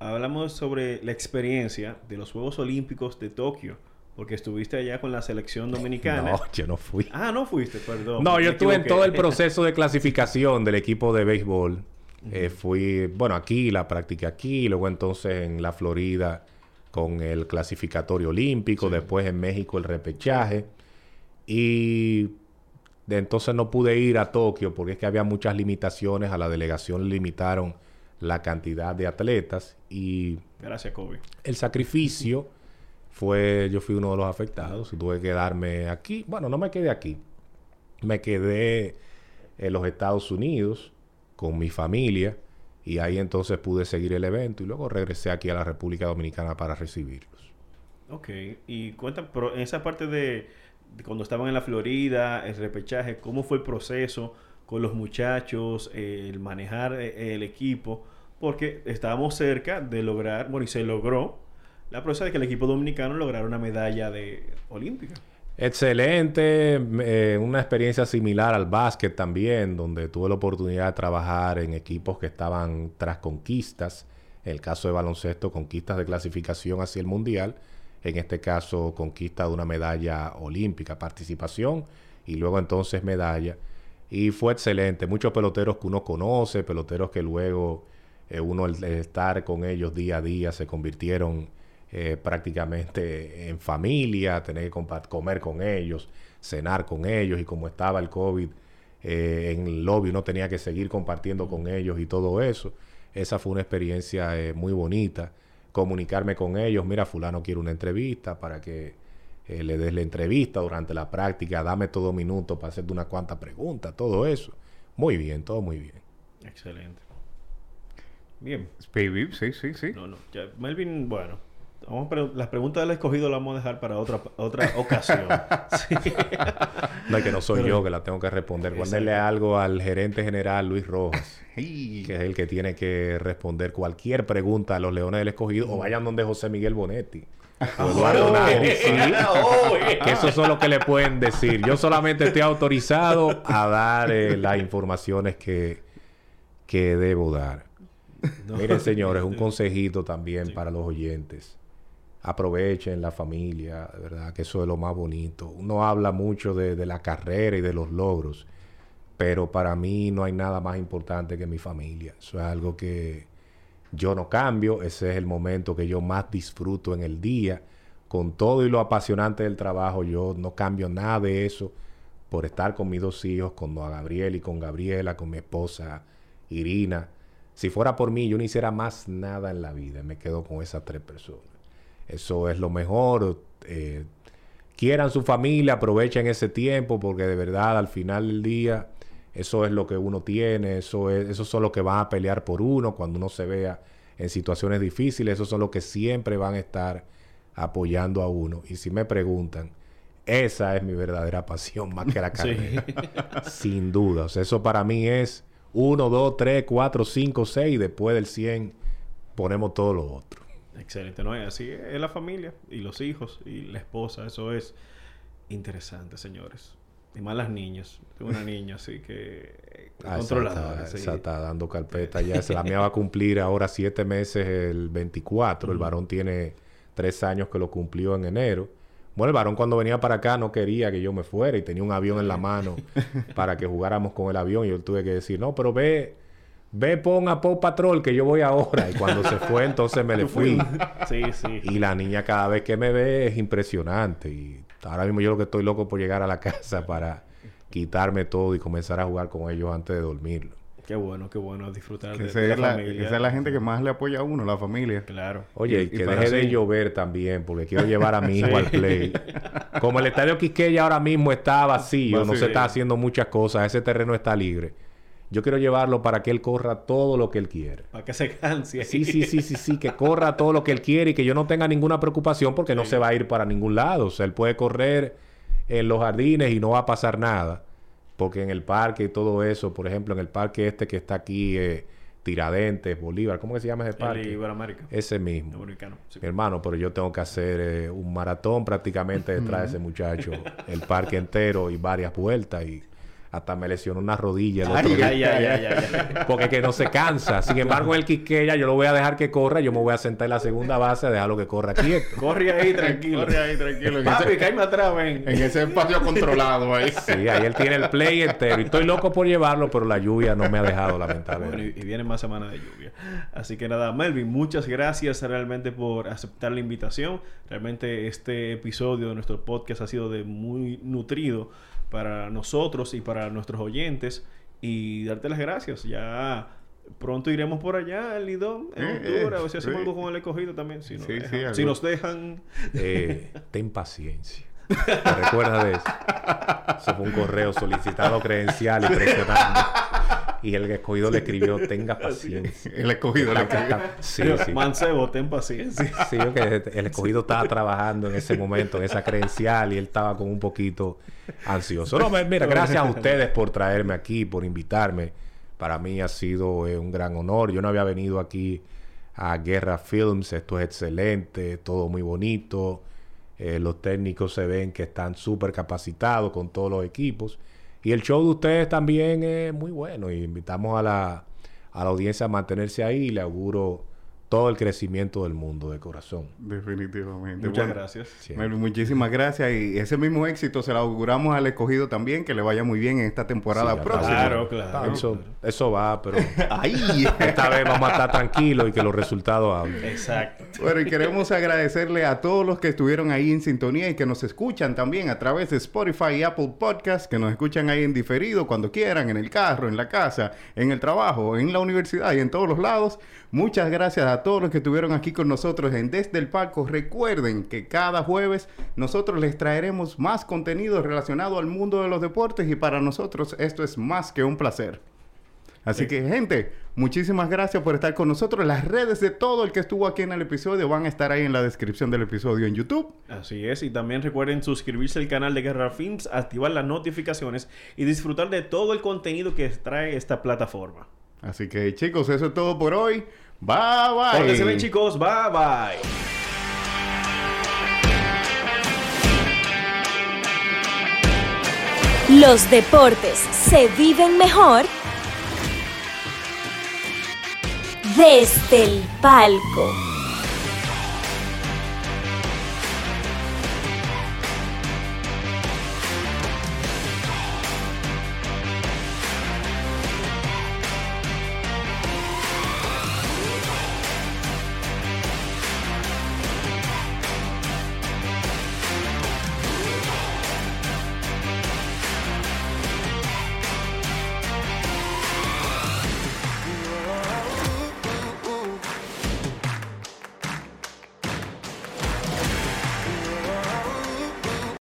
B: hablamos sobre la experiencia de los Juegos Olímpicos de Tokio, porque estuviste allá con la selección dominicana.
C: No, yo no fui.
B: Ah, no fuiste, perdón.
C: No, yo estuve en todo el proceso de clasificación del equipo de béisbol. Eh, fui, bueno, aquí la practiqué aquí, luego entonces en la Florida con el clasificatorio olímpico, después en México el repechaje. Y de entonces no pude ir a Tokio porque es que había muchas limitaciones. A la delegación le limitaron la cantidad de atletas y
B: Gracias, Kobe.
C: el sacrificio fue, yo fui uno de los afectados y tuve que quedarme aquí. Bueno, no me quedé aquí. Me quedé en los Estados Unidos con mi familia y ahí entonces pude seguir el evento y luego regresé aquí a la República Dominicana para recibirlos.
B: Ok, y cuenta, pero en esa parte de, cuando estaban en la Florida, el repechaje, ¿cómo fue el proceso con los muchachos, el manejar eh, el equipo? Porque estábamos cerca de lograr, bueno, y se logró la proeza de que el equipo dominicano lograra una medalla de olímpica.
C: Excelente, eh, una experiencia similar al básquet también, donde tuve la oportunidad de trabajar en equipos que estaban tras conquistas, en el caso de baloncesto, conquistas de clasificación hacia el mundial, en este caso conquista de una medalla olímpica, participación y luego entonces medalla. Y fue excelente, muchos peloteros que uno conoce, peloteros que luego eh, uno al estar con ellos día a día se convirtieron eh, prácticamente en familia, tener que comer con ellos, cenar con ellos y como estaba el COVID eh, en el lobby uno tenía que seguir compartiendo con ellos y todo eso. Esa fue una experiencia eh, muy bonita. Comunicarme con ellos, mira, fulano quiere una entrevista para que eh, le des la entrevista durante la práctica, dame todo minuto para hacerte unas cuantas preguntas, todo eso. Muy bien, todo muy bien.
B: Excelente. Bien.
A: Baby, sí, sí, sí.
B: No, no. ya, Melvin, bueno. Vamos a pre- las preguntas del escogido las vamos a dejar para otra, otra ocasión. Sí.
C: No, es que no soy
B: Pero-
C: yo que la tengo que responder.
B: Exacto.
C: Guárdenle algo al gerente general Luis Rojas. Que es el que tiene que responder cualquier pregunta a los Leones del Escogido o vayan donde José Miguel Bonetti o Eduardo sí, que eso es lo que le pueden decir. Yo solamente estoy autorizado a dar eh, las informaciones que, que debo dar.
B: No.
C: Miren, señores, un consejito también para los oyentes. Aprovechen la familia, verdad, que eso es lo más bonito. Uno habla mucho de, la carrera y de los logros, pero para mí no hay nada más importante que mi familia. Eso es algo que yo no cambio. Ese es el momento que yo más disfruto en el día. Con todo y lo apasionante del trabajo, yo no cambio nada de eso por estar con mis dos hijos, con Gabriel y con Gabriela, con mi esposa Irina. Si fuera por mí, yo no hiciera más nada en la vida. Me quedo con esas tres personas. Eso es lo mejor. eh, quieran su familia, aprovechen ese tiempo, porque de verdad al final del día, eso es lo que uno tiene, eso es, esos son los que van a pelear por uno cuando uno se vea en situaciones difíciles, esos son los que siempre van a estar apoyando a uno. Y si me preguntan, esa es mi verdadera pasión más que la carrera. Sin duda. O sea, eso para mí es 1, 2, 3, 4, 5, 6. Después del 100 ponemos todo lo otro.
B: Excelente, ¿no? Y así es la familia y los hijos y la esposa. Eso es interesante, señores. Y más las niñas. Tengo una niña así que... eh,
C: Ah, esa
B: controladora.
C: está,
B: sí.
C: esa está dando carpeta ya. Se la mía va a cumplir ahora siete meses el 24. El varón tiene tres años que lo cumplió en enero. Bueno, el varón cuando venía para acá no quería que yo me fuera y tenía un avión en la mano para que jugáramos con el avión y yo tuve que decir, no, pero ve, ve, pon a Paw Patrol que yo voy ahora. Y cuando se fue, entonces me le fui.
B: Sí, sí.
C: Y la niña cada vez que me ve es impresionante. Y ahora mismo yo lo que estoy loco por llegar a la casa para quitarme todo y comenzar a jugar con ellos antes de dormir.
B: Qué bueno, qué bueno disfrutar
A: Que
B: de, la
A: es la,
B: familia.
A: esa es la gente que más le apoya a uno, la familia.
B: Claro.
C: Oye, y, que deje de llover también, porque quiero llevar a mi hijo al play. Como el estadio Quisqueya ahora mismo está vacío, no se está haciendo muchas cosas, ese terreno está libre. Yo quiero llevarlo para que él corra todo lo que él quiere.
B: Para que se canse.
C: Sí, sí, sí, sí, sí, que corra todo lo que él quiere y que yo no tenga ninguna preocupación porque no se va a ir para ningún lado. O sea, él puede correr en los jardines y no va a pasar nada. Porque en el parque y todo eso, por ejemplo, en el parque este que está aquí, eh, Tiradentes, Bolívar, ¿cómo que se llama ese
B: El
C: parque?
B: Iberoamérica.
C: Ese mismo.
B: Dominicano. sí.
C: Mi hermano, pero yo tengo que hacer eh, un maratón prácticamente detrás de ese muchacho. El parque entero y varias vueltas. Y hasta me lesionó una rodilla el otro
B: Ay,
C: día.
B: ay, ay, ay, ay, ay.
C: Porque que no se cansa. Sin embargo, el Quisqueya yo lo voy a dejar que corra. Yo me voy a sentar en la segunda base a dejarlo que corra quieto.
B: Corre ahí, tranquilo.
A: Corre ahí, tranquilo. En
B: Papi,
A: ese,
B: caíme atrás, ven.
A: en ese espacio controlado ahí.
C: Sí, ahí él tiene el play entero. Y estoy loco por llevarlo, pero la lluvia no me ha dejado,
B: Bueno,
C: lamentablemente.
B: y, y viene más semana de lluvia. Así que nada, Melvin, muchas gracias realmente por aceptar la invitación. Realmente este episodio de nuestro podcast ha sido de muy nutrido para nosotros y para nuestros oyentes. Y darte las gracias. Ya pronto iremos por allá, el Lidón, en
A: Eh,
B: octubre.
A: eh,
B: a ver si hacemos
A: sí.
B: algo con el escogido también. Si nos,
A: Sí, sí,
B: dejan.
A: algo.
B: si nos dejan.
C: Eh, ten paciencia. ¿Te recuerdas de eso? Eso fue un correo solicitado credencial y presionando. Y el escogido le escribió, tenga paciencia.
A: El escogido le escribió.
C: Sí, sí.
B: Mancebo, ten paciencia.
C: Sí, yo que el escogido estaba trabajando en ese momento, en esa credencial, y él estaba como un poquito ansioso. No, mira, gracias a ustedes por traerme aquí, por invitarme. Para mí ha sido eh, un gran honor. Yo no había venido aquí a Guerra Films. Esto es excelente, todo muy bonito. Eh, los técnicos se ven que están súper capacitados con todos los equipos. Y el show de ustedes también es muy bueno. Y invitamos a la, a la audiencia a mantenerse ahí y le auguro todo el crecimiento del mundo de corazón.
A: Definitivamente.
B: Muchas
A: Bueno,
B: gracias.
A: Muchísimas gracias y ese mismo éxito se lo auguramos al escogido también, que le vaya muy bien en esta temporada
C: Sí,
A: próxima.
B: Claro, claro.
C: Eso, eso va, pero
A: ¡Ay!
C: esta vez vamos a estar tranquilos y que los resultados hablen.
B: Exacto.
A: Bueno, y queremos agradecerle a todos los que estuvieron ahí en sintonía y que nos escuchan también a través de Spotify y Apple Podcast, que nos escuchan ahí en diferido cuando quieran, en el carro, en la casa, en el trabajo, en la universidad y en todos los lados. Muchas gracias a todos los que estuvieron aquí con nosotros en Desde el Palco. Recuerden que cada jueves nosotros les traeremos más contenido relacionado al mundo de los deportes y para nosotros esto es más que un placer. Así que, gente, muchísimas gracias por estar con nosotros. Las redes de todo el que estuvo aquí en el episodio van a estar ahí en la descripción del episodio en YouTube.
B: Así es, y también recuerden suscribirse al canal de Guerra Films, activar las notificaciones y disfrutar de todo el contenido que trae esta plataforma.
A: Así que, chicos, eso es todo por hoy. Bye, bye.
B: Pórtense bien, chicos. Bye, bye.
D: Los deportes se viven mejor desde el palco.